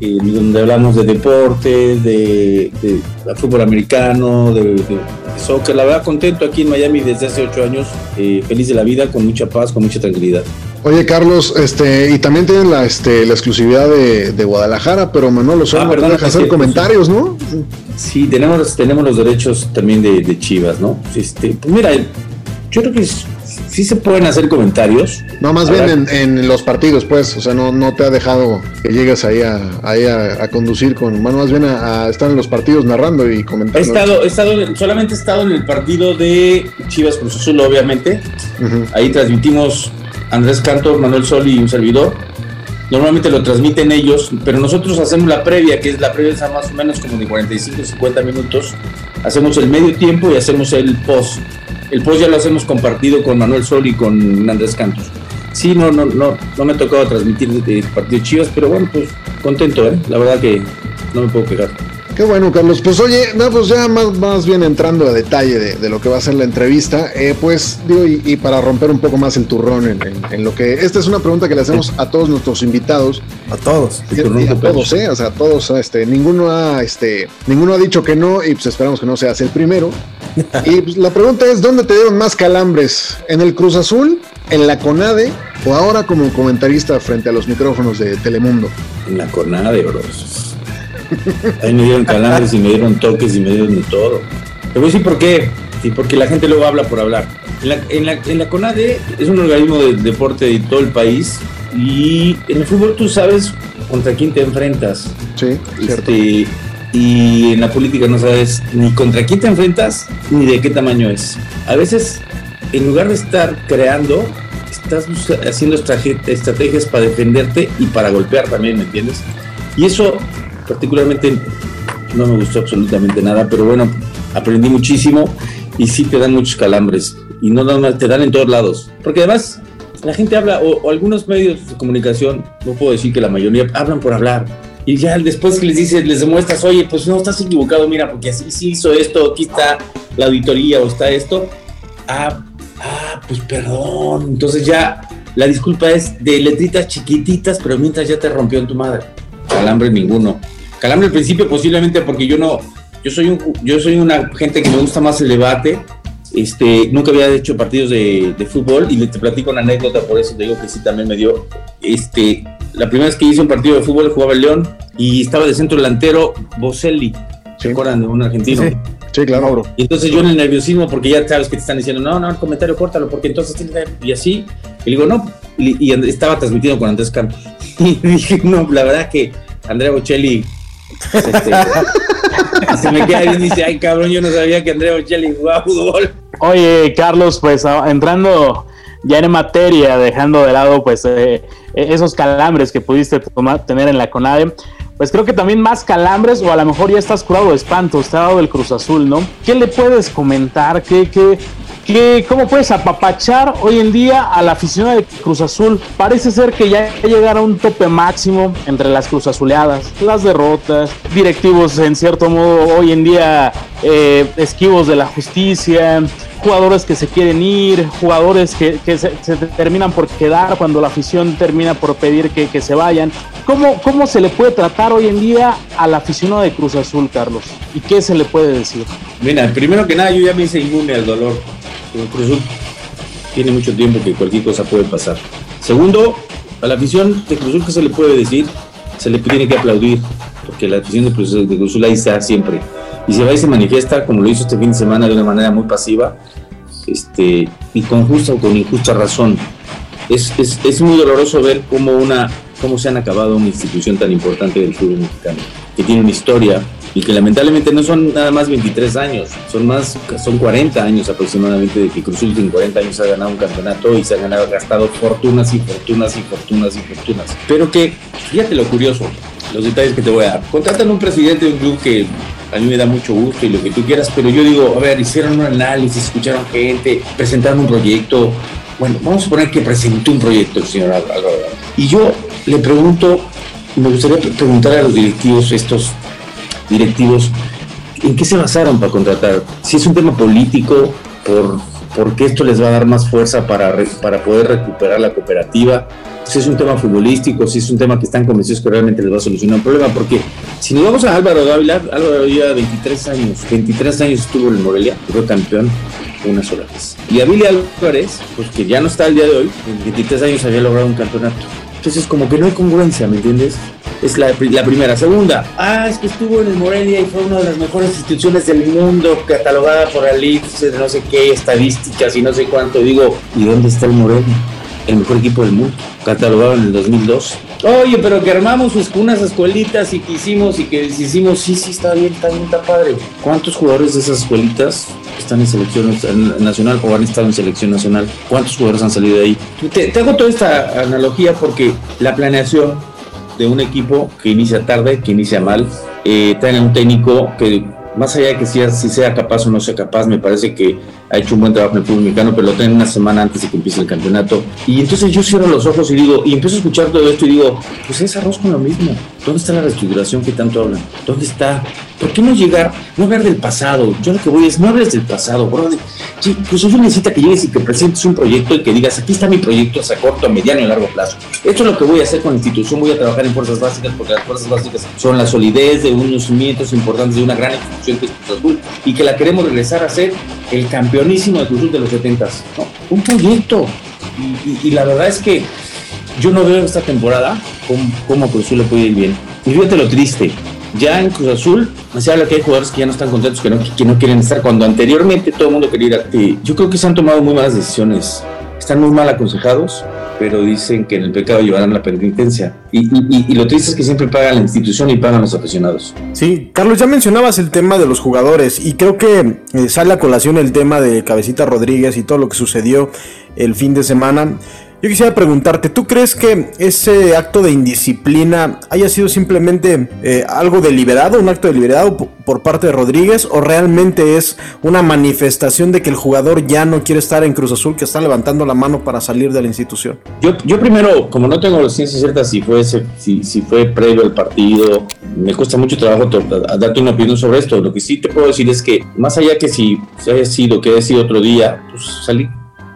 eh, donde hablamos de deporte, de, de- de fútbol americano, de, de- soccer. La verdad, contento aquí en Miami desde hace ocho años, eh, feliz de la vida, con mucha paz, con mucha tranquilidad. Oye, Carlos, este, y también tienen la, este, la exclusividad de, de Guadalajara, pero Manolo solo Ah, no perdón, deja es hacer comentarios, ¿no? Sí, tenemos, tenemos los derechos también de, de Chivas, ¿no? Este, pues mira, yo creo que s- sí se pueden hacer comentarios. No, más A bien en, en los partidos, pues, o sea, no, no te ha dejado que llegues ahí a, ahí a, a conducir con, bueno, más bien a, a estar en los partidos narrando y He comentando. estado, he estado, en- solamente he estado en el partido de Chivas Cruz Azul, obviamente. Ahí transmitimos Andrés Cantor, Manuel Sol y un servidor. Normalmente lo transmiten ellos, pero nosotros hacemos la previa, que es la previa más o menos como de 45, 50 minutos. Hacemos el medio tiempo y hacemos el post. El post ya lo hacemos compartido con Manuel Sol y con Andrés Cantor. Sí, no, no, no, no me ha tocado transmitir el partido de Chivas, pero bueno, pues contento, ¿eh? La verdad que no me puedo quejar. Qué bueno, Carlos. Pues oye, no, pues ya más, más bien entrando a detalle de, de lo que va a ser la entrevista, eh, pues digo, y, y para romper un poco más el turrón en, en- en lo que... Esta es una pregunta que le hacemos a todos nuestros invitados. A todos. Y, y a todos, ¿eh? O sea, todos, este, ninguno ha, este, ninguno ha dicho que no y pues esperamos que no seas el primero. Y pues, la pregunta es, ¿dónde te dieron más calambres? ¿En el Cruz Azul? ¿En la CONADE? ¿O ahora como comentarista frente a los micrófonos de Telemundo? En la cornada de bros. Ahí me dieron calambres y me dieron toques y me dieron de todo. Te voy a decir por qué. Sí, porque la gente luego habla por hablar. En la, en la, en la CONADE es un organismo de deporte de todo el país y en el fútbol tú sabes contra quién te enfrentas. Sí, cierto. Y en la política no sabes ni contra quién te enfrentas ni de qué tamaño es. A veces, en lugar de estar creando, estás haciendo estrategias para defenderte y para golpear también, ¿me entiendes? Y eso particularmente no me gustó absolutamente nada, pero bueno, aprendí muchísimo y sí te dan muchos calambres y no nada más, te dan en todos lados. Porque además la gente habla, o, o algunos medios de comunicación, no puedo decir que la mayoría, hablan por hablar. Y ya después que les dices, les demuestras, oye, pues no, estás equivocado, mira, porque así sí hizo esto, aquí está la auditoría o está esto. Ah, ah, pues perdón. Entonces ya la disculpa es de letritas chiquititas, pero mientras ya te rompió en tu madre. Calambre ninguno. Calambre al principio posiblemente porque yo no, yo soy yo soy una gente que me gusta más el debate. Este, nunca había hecho partidos de, de fútbol y le- te platico una anécdota, por eso te digo que sí también me dio. Este, la primera vez que hice un partido de fútbol jugaba el León y estaba de centro delantero Boselli. ¿Se acuerdan de un argentino? Sí. Sí, claro. Y entonces yo en el nerviosismo, porque ya sabes que te están diciendo, no, no, el comentario córtalo, porque entonces tienes que-". Y así, y digo, no, y, estaba transmitiendo con Andrés Campos. *laughs* Y dije, no, la verdad que Andrea Bocelli este, *laughs* se me queda bien y dice, ay cabrón, yo no sabía que Andrea Bocelli jugaba fútbol. Oye, Carlos, pues a- entrando ya en materia, dejando de lado pues eh, esos calambres que pudiste tener en la CONADE, pues creo que también más calambres o a lo mejor ya estás curado de espanto, te ha dado el Cruz Azul, ¿no? ¿Qué le puedes comentar? ¿Qué, qué, qué, ¿Cómo puedes apapachar hoy en día a la afición de Cruz Azul? Parece ser que ya llegaron a un tope máximo entre las Cruz Azuleadas, las derrotas, directivos en cierto modo hoy en día eh, esquivos de la justicia, jugadores que se quieren ir, jugadores que, que se, se terminan por quedar cuando la afición termina por pedir que, que se vayan. ¿Cómo, ¿Cómo se le puede tratar hoy en día al aficionado de Cruz Azul, Carlos? ¿Y qué se le puede decir? Mira, primero que nada, yo ya me hice inmune al dolor. Cruz Azul tiene mucho tiempo que cualquier cosa puede pasar. Segundo, a la afición de Cruz Azul, ¿qué se le puede decir? Se le tiene que aplaudir, porque la afición de Cruz, de Cruz ahí está siempre. Y se va y se manifiesta, como lo hizo este fin de semana, de una manera muy pasiva, este, y con justa o con injusta razón. es, es, es muy doloroso ver cómo, una, cómo se han acabado una institución tan importante del fútbol mexicano, que tiene una historia y que lamentablemente no son nada más 23 años, son más, son 40 años aproximadamente de que Cruzul en 40 años ha ganado un campeonato y se ha ganado, gastado fortunas y fortunas y fortunas y fortunas. Pero que, fíjate lo curioso, los detalles que te voy a dar. Contratan un presidente de un club que a mí me da mucho gusto y lo que tú quieras, pero yo digo, a ver, hicieron un análisis, escucharon gente, presentaron un proyecto. Bueno, vamos a suponer que presentó un proyecto el señor Álvaro. Y yo le pregunto, me gustaría preguntar a los directivos, estos directivos, ¿en qué se basaron para contratar? Si es un tema político, por, porque esto les va a dar más fuerza para, re- para poder recuperar la cooperativa, si es un tema futbolístico, si es un tema que están convencidos que realmente les va a solucionar un problema, porque si nos vamos a Álvaro Dávila, Álvaro lleva 23 años, 23 años estuvo en Morelia, fue campeón una sola vez. Y a Billy Álvarez, pues que ya no está el día de hoy, en 23 años había logrado un campeonato. Entonces como que no hay congruencia, ¿me entiendes? Es la, la primera. Segunda, ah, es que estuvo en el Morelia y fue una de las mejores instituciones del mundo, catalogada por de no sé qué, estadísticas y no sé cuánto. Digo, ¿y dónde está el Morelia? El mejor equipo del mundo, catalogado en el 2002. Oye, pero que armamos sus unas escuelitas y que hicimos y que hicimos, sí, sí, está bien, está bien, está padre. ¿Cuántos jugadores de esas escuelitas están en selección nacional o han estado en selección nacional? ¿Cuántos jugadores han salido de ahí? Te, te hago toda esta analogía porque la planeación de un equipo que inicia tarde, que inicia mal, eh, traen a un técnico que más allá de que sea, si sea capaz o no sea capaz, me parece que ha hecho un buen trabajo en el fútbol mexicano, pero lo traen una semana antes de que empiece el campeonato. Y entonces yo cierro los ojos y digo, y empiezo a escuchar todo esto y digo, pues es arroz con lo mismo. ¿Dónde está la reestructuración que tanto hablan? ¿Dónde está? ¿Por qué no llegar, no hablar del pasado? Yo lo que voy es, no hables del pasado, bro. Sí, pues yo necesita que llegues y que presentes un proyecto y que digas, aquí está mi proyecto a corto, a mediano y a largo plazo. Esto es lo que voy a hacer con la institución, voy a trabajar en fuerzas básicas, porque las fuerzas básicas son la solidez de unos cimientos importantes de una gran institución que es Cruz Azul, y que la queremos regresar a ser el campeonísimo de Cruz Azul de los 70 ¿no? Un proyecto. Y, la verdad es que yo no veo esta temporada cómo, Cruz Azul le puede ir bien. Y fíjate lo triste, ya en Cruz Azul se habla que hay jugadores que ya no están contentos, que no, que no quieren estar, cuando anteriormente todo el mundo quería ir a... Eh, yo creo que se han tomado muy malas decisiones, están muy mal aconsejados, pero dicen que en el pecado llevarán la penitencia. Y, y, y, lo triste es que siempre pagan la institución y pagan los aficionados. Sí, Carlos, ya mencionabas el tema de los jugadores y creo que eh, sale a colación el tema de Cabecita Rodríguez y todo lo que sucedió el fin de semana. Yo quisiera preguntarte, ¿tú crees que ese acto de indisciplina haya sido simplemente eh, algo deliberado, un acto deliberado por parte de Rodríguez, o realmente es una manifestación de que el jugador ya no quiere estar en Cruz Azul, que está levantando la mano para salir de la institución? Yo, yo primero, como no tengo las ciencias ciertas si fue, si fue previo al partido, me cuesta mucho trabajo darte una opinión sobre esto. Lo que sí te puedo decir es que, más allá que si, si haya sido, que haya sido otro día, pues salí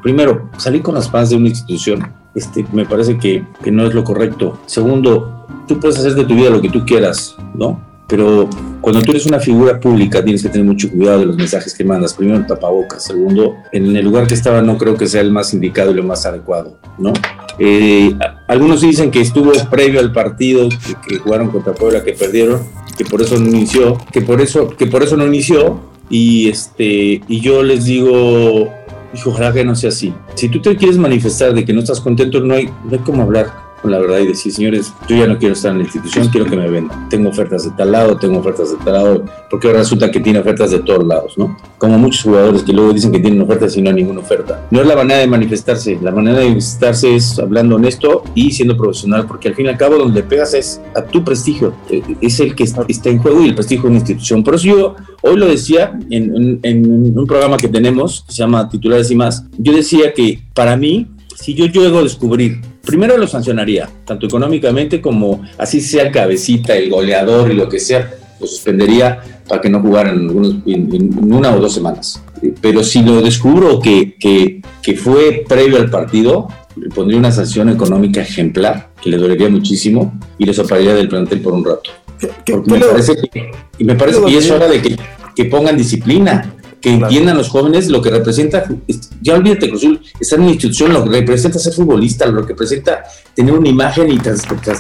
primero, salir con las fans de una institución, este, me parece que, que, no es lo correcto. Segundo, tú puedes hacer de tu vida lo que tú quieras, ¿no? Pero cuando tú eres una figura pública tienes que tener mucho cuidado de los mensajes que mandas. Primero, tapabocas. Segundo, en el lugar que estaba no creo que sea el más indicado y lo más adecuado, ¿no? Eh, algunos dicen que estuvo previo al partido que, que jugaron contra Puebla, que perdieron, que por eso no inició, que por eso, que por eso no inició. Y, este, y yo les digo, Hijo, ojalá que no sea así. Si tú te quieres manifestar de que no estás contento, no hay, no hay cómo hablar con la verdad y decir, señores, yo ya no quiero estar en la institución, quiero que me vendan. Tengo ofertas de tal lado, tengo ofertas de tal lado, porque ahora resulta que tiene ofertas de todos lados, ¿no? Como muchos jugadores que luego dicen que tienen ofertas y no hay ninguna oferta. No es la manera de manifestarse, la manera de manifestarse es hablando honesto y siendo profesional, porque al fin y al cabo donde pegas es a tu prestigio, es el que está en juego y el prestigio de una institución. Por eso yo hoy lo decía en, en, en un programa que tenemos, se llama Titulares y más, yo decía que para mí, si yo llego a descubrir primero lo sancionaría, tanto económicamente como así sea el cabecita, el goleador y lo que sea, lo suspendería para que no jugaran en, en, en una o dos semanas. Pero si lo descubro que, que, que, fue previo al partido, le pondría una sanción económica ejemplar, que le dolería muchísimo, y lo separaría del plantel por un rato. Porque me parece que, y me parece que es hora de que, que pongan disciplina que entiendan los jóvenes lo que representa, ya olvídate, Cruzul, estar en una institución, lo que representa ser futbolista, lo que representa tener una imagen y tras, tras,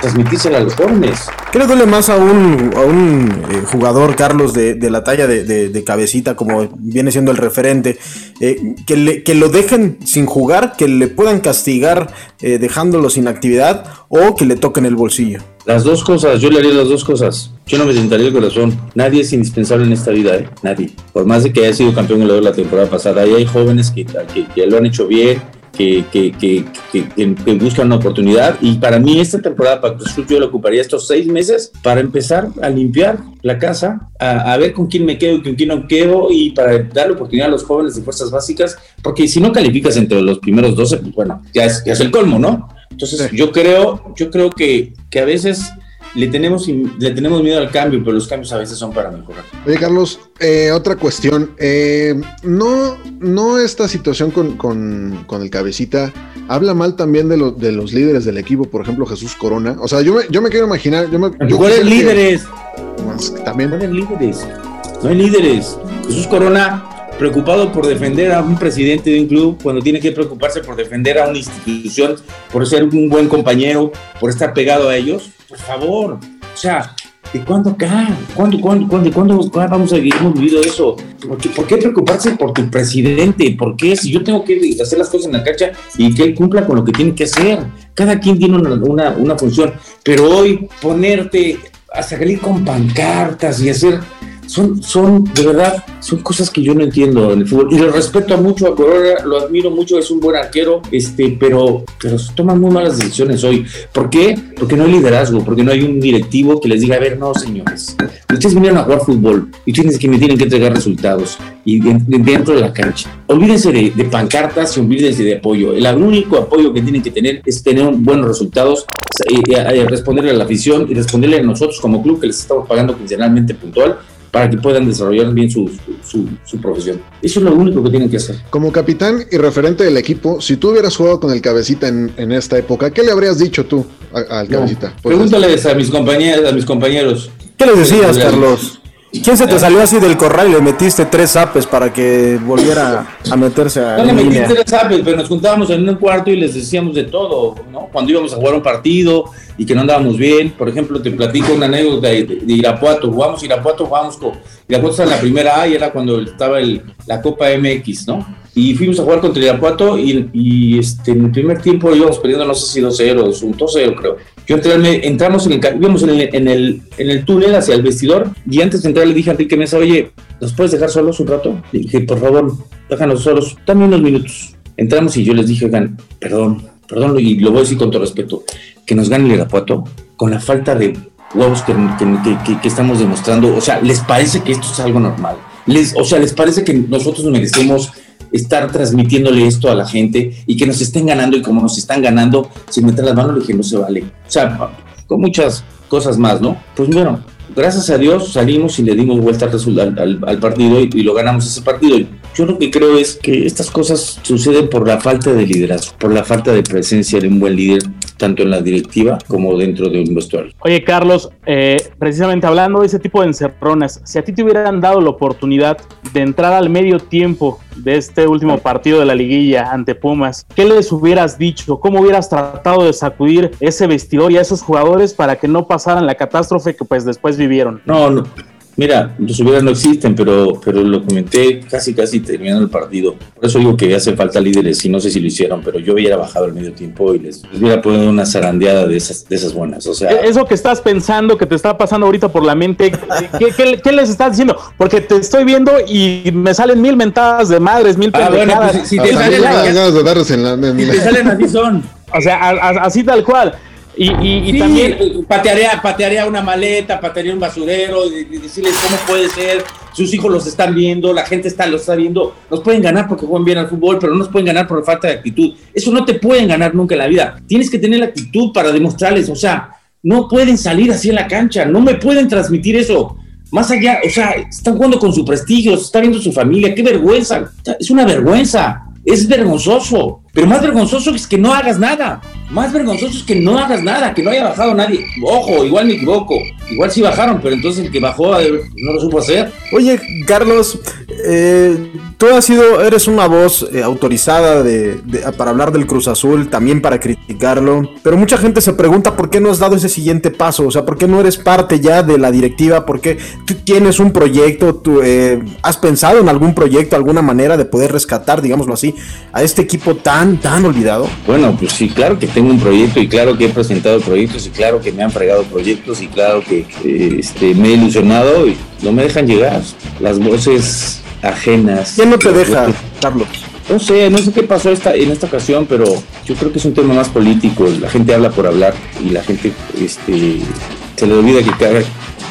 transmitírsela a los jóvenes. ¿Qué le duele más a un, a un eh, jugador, Carlos, de, de la talla de, de- de cabecita, como viene siendo el referente, eh, que, le- que lo dejen sin jugar, que le puedan castigar eh, dejándolo sin actividad o que le toquen el bolsillo? Las dos cosas, yo le haría las dos cosas. Yo no me sentaría el corazón. Nadie es indispensable en esta vida, ¿eh? Nadie. Por más de que haya sido campeón goleador la temporada pasada, y hay jóvenes que, que, que lo han hecho bien, que, que, que, que- buscan una oportunidad. Y para mí, esta temporada para Cruz yo le ocuparía estos seis meses para empezar a limpiar la casa, a, a ver con quién me quedo y con quién no quedo, y para darle oportunidad a los jóvenes de fuerzas básicas, porque si no calificas entre los primeros 12, pues bueno, ya es, ya es el colmo, ¿no? Entonces, yo creo, yo creo que, que a veces le tenemos, le tenemos miedo al cambio, pero los cambios a veces son para mejorar. Oye, Carlos, eh, otra cuestión. Eh, no, no esta situación con, con- con el cabecita habla mal también de, los de los líderes del equipo, por ejemplo, Jesús Corona. O sea, yo me, yo me quiero imaginar. Yo me, yo ¿Cuáles que- líderes? También. ¿Cuáles líderes? No hay líderes. Jesús Corona, preocupado por defender a un presidente de un club, cuando tiene que preocuparse por defender a una institución, por ser un buen compañero, por estar pegado a ellos, por favor. O sea, ¿de cuándo acá? ¿Cuándo, cuándo, cuándo, cuándo vamos a vivir? Vivido eso. ¿Por qué, por qué preocuparse por tu presidente? ¿Por qué? Si yo tengo que hacer las cosas en la cancha y que él cumpla con lo que tiene que hacer. Cada quien tiene una, una, una función. Pero hoy ponerte a salir con pancartas y hacer son, son, de verdad, son cosas que yo no entiendo en el fútbol. Y lo respeto mucho a Corona, lo admiro mucho, es un buen arquero, este, pero, pero toman muy malas decisiones hoy. ¿Por qué? Porque no hay liderazgo, porque no hay un directivo que les diga, a ver, no, señores, ustedes vinieron a jugar fútbol y ustedes que me tienen que entregar resultados y de- de- dentro de la cancha. Olvídense de, de pancartas y olvídense de apoyo. El único apoyo que tienen que tener es tener buenos resultados, eh, eh, responderle a la afición y responderle a nosotros como club que les estamos pagando quincenalmente puntual para que puedan desarrollar bien su, su, su profesión. Eso es lo único que tienen que hacer. Como capitán y referente del equipo, si tú hubieras jugado con el cabecita en, en esta época, ¿qué le habrías dicho tú al cabecita? Pregúntales a mis compañeros, a mis compañeros. ¿Qué les decías, Pues, ¿Quién se te salió así del corral y le metiste tres zapes para que volviera a meterse a No le metí tres apes, pero nos juntábamos en un cuarto y les decíamos de todo, ¿no? Cuando íbamos a jugar un partido y que no andábamos bien, por ejemplo, te platico una anécdota de, de Irapuato, jugamos Irapuato, jugamos con Irapuato está en la primera A y era cuando estaba el, la Copa MX, ¿no? Y fuimos a jugar contra Irapuato y, y, este, en el primer tiempo íbamos perdiendo, no sé si 2-0, un 2-0 creo. Yo entré, entramos en el, íbamos en el, en, el, en el túnel hacia el vestidor y antes de entrar le dije a Enrique Mesa, oye, ¿nos puedes dejar solos un rato? Le dije, por favor, déjanos solos, dame unos minutos. Entramos y yo les dije, oigan, perdón, perdón, y lo voy a decir con todo respeto, que nos gane el Irapuato con la falta de huevos que, que- que- que estamos demostrando. O sea, ¿les parece que esto es algo normal? Les, o sea, ¿les parece que nosotros merecemos estar transmitiéndole esto a la gente y que nos estén ganando y como nos están ganando, sin meter las manos, le dije, no se vale. O sea, con muchas cosas más, ¿no? Pues bueno, gracias a Dios salimos y le dimos vuelta al, al- al partido y, y lo ganamos ese partido. Yo lo que creo es que estas cosas suceden por la falta de liderazgo, por la falta de presencia de un buen líder, tanto en la directiva como dentro de un vestuario. Oye, Carlos, eh, precisamente hablando de ese tipo de encerronas, si a ti te hubieran dado la oportunidad de entrar al medio tiempo de este último partido de la liguilla ante Pumas, ¿qué les hubieras dicho? ¿Cómo hubieras tratado de sacudir ese vestidor y a esos jugadores para que no pasaran la catástrofe que pues después vivieron? No, no. Mira, los hubieras no existen, pero, pero lo comenté casi, casi terminando el partido. Por eso digo que hace falta líderes y no sé si lo hicieron, pero yo hubiera bajado el medio tiempo y les, les hubiera puesto una zarandeada de esas, de esas buenas. O sea, E-, Eso que estás pensando, que te está pasando ahorita por la mente, ¿qué, qué- qué les estás diciendo? Porque te estoy viendo y me salen mil mentadas de madres, mil Ah, bueno, pendejadas. pues, si te salen me dan las- ganas de darles en la. en si la- te salen así son. O sea, a- a- así tal cual. Y, y- y Sí, también, patearía, patearía una maleta, patearía un basurero, y, y decirles cómo puede ser, sus hijos los están viendo, la gente está, los está viendo, nos pueden ganar porque juegan bien al fútbol, pero no nos pueden ganar por falta de actitud. Eso no te pueden ganar nunca en la vida. Tienes que tener la actitud para demostrarles, o sea, no pueden salir así en la cancha, no me pueden transmitir eso. Más allá, o sea, están jugando con su prestigio, se está viendo su familia, qué vergüenza. Es una vergüenza, es vergonzoso. Pero más vergonzoso es que no hagas nada. Más vergonzoso es que no hagas nada, que no haya bajado nadie. Ojo, igual me equivoco. Igual sí bajaron, pero entonces el que bajó no lo supo hacer. Oye, Carlos, eh, tú has sido, eres una voz eh, autorizada de, de- para hablar del Cruz Azul, también para criticarlo, pero mucha gente se pregunta por qué no has dado ese siguiente paso, o sea, por qué no eres parte ya de la directiva, por qué tú tienes un proyecto, tú, eh, has pensado en algún proyecto, alguna manera de poder rescatar, digámoslo así, a este equipo tan, tan olvidado. Bueno, pues sí, claro que tengo un proyecto y claro que he presentado proyectos y claro que me han fregado proyectos y claro que eh, este, me he ilusionado y no me dejan llegar. Las voces ajenas. ¿Quién no te deja, Carlos? No sé, no sé qué pasó esta, en esta ocasión, pero yo creo que es un tema más político. La gente habla por hablar y la gente este, se le olvida que cada,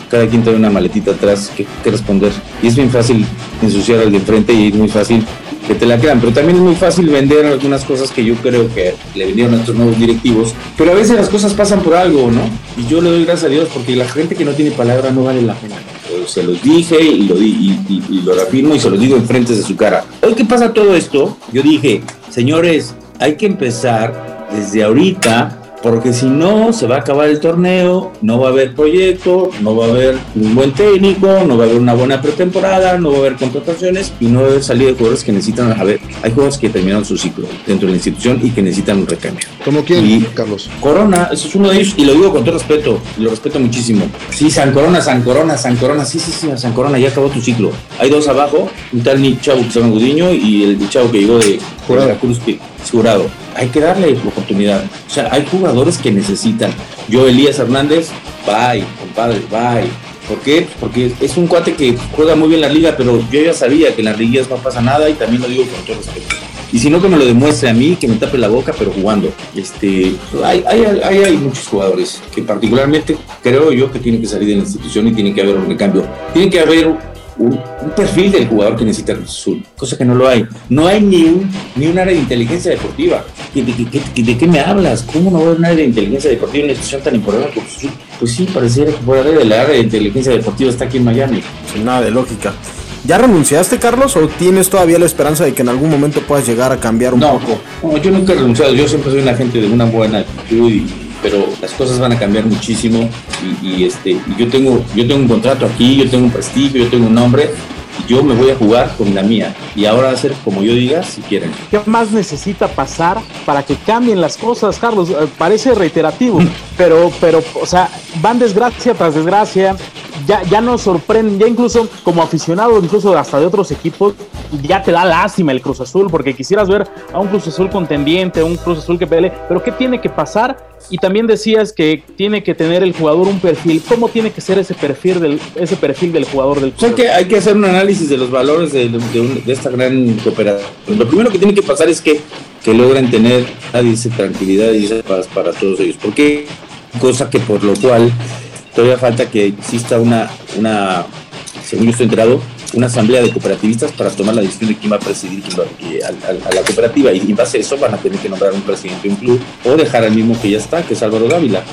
cada quien trae una maletita atrás que, que responder. Y es bien fácil ensuciar al de enfrente y es muy fácil que te la crean. Pero también es muy fácil vender algunas cosas que yo creo que le vendieron a estos nuevos directivos. Pero a veces las cosas pasan por algo, ¿no? Y yo le doy gracias a Dios porque la gente que no tiene palabra no vale la pena. Eh, Se los dije y lo, y- y lo reafirmo y se los digo enfrente de su cara. Hoy que pasa todo esto, yo dije, señores, hay que empezar desde ahorita porque si no se va a acabar el torneo, no va a haber proyecto, no va a haber un buen técnico, no va a haber una buena pretemporada, no va a haber contrataciones y no va a haber salida de jugadores que necesitan, a ver, hay jugadores que terminaron su ciclo dentro de la institución y que necesitan un recambio. ¿Como quién, Y- Carlos? Corona, eso es uno de ellos y lo digo con todo respeto, lo respeto muchísimo. Sí, San Corona, San Corona, San Corona, sí, sí, sí, San Corona, ya acabó tu ciclo. Hay dos abajo, un tal Nick Chavo que se llama Gudiño y el chavo que llegó de Jurado. Veracruz, que es jurado. Hay que darle la oportunidad. O sea, hay jugadores que necesitan. Yo, Elías Hernández, bye, compadre, bye. ¿Por qué? Porque es un cuate que juega muy bien la liga, pero yo ya sabía que en las liguillas no pasa nada y también lo digo con todo respeto. Y si no, que me lo demuestre a mí, que me tape la boca, pero jugando. Este, hay, hay, hay, hay muchos jugadores que particularmente creo yo que tienen que salir de la institución y tiene que haber un recambio. Tiene que haber un, un perfil del jugador que necesita Cruz Azul, cosa que no lo hay. No hay ni un, ni un área de inteligencia deportiva. ¿De, de- de- de- de qué me hablas? ¿Cómo no va a haber un área de inteligencia deportiva en una institución tan importante como Cruz Azul? Pues sí, pareciera que por área de la área de inteligencia deportiva está aquí en Miami. Sin nada de lógica. ¿Ya renunciaste, Carlos, o tienes todavía la esperanza de que en algún momento puedas llegar a cambiar un No, poco? no, yo nunca he renunciado, yo siempre soy una gente de una buena actitud, y- pero las cosas van a cambiar muchísimo y, y, este, y yo, tengo, yo tengo un contrato aquí, yo tengo un prestigio, yo tengo un nombre yo me voy a jugar con la mía y ahora va a ser como yo diga si quieren. ¿Qué más necesita pasar para que cambien las cosas, Carlos? Eh, parece reiterativo, pero, pero, o sea, van desgracia tras desgracia. Ya, ya nos sorprenden, ya incluso como aficionado, incluso hasta de otros equipos, ya te da lástima el Cruz Azul, porque quisieras ver a un Cruz Azul contendiente, un Cruz Azul que pelee, pero ¿qué tiene que pasar? Y también decías que tiene que tener el jugador un perfil. ¿Cómo tiene que ser ese perfil del, ese perfil del jugador del O sea, Cruz que hay que hacer un análisis de los valores de, de un- de esta gran cooperación. Lo primero que tiene que pasar es que, que logren tener dice, tranquilidad y paz para todos ellos. Porque cosa que por lo cual todavía falta que exista una, una según yo estoy enterado, una asamblea de cooperativistas para tomar la decisión de quién va a presidir al- a, la cooperativa y en base a eso van a tener que nombrar un presidente de un club o dejar al mismo que ya está, que es Álvaro Dávila.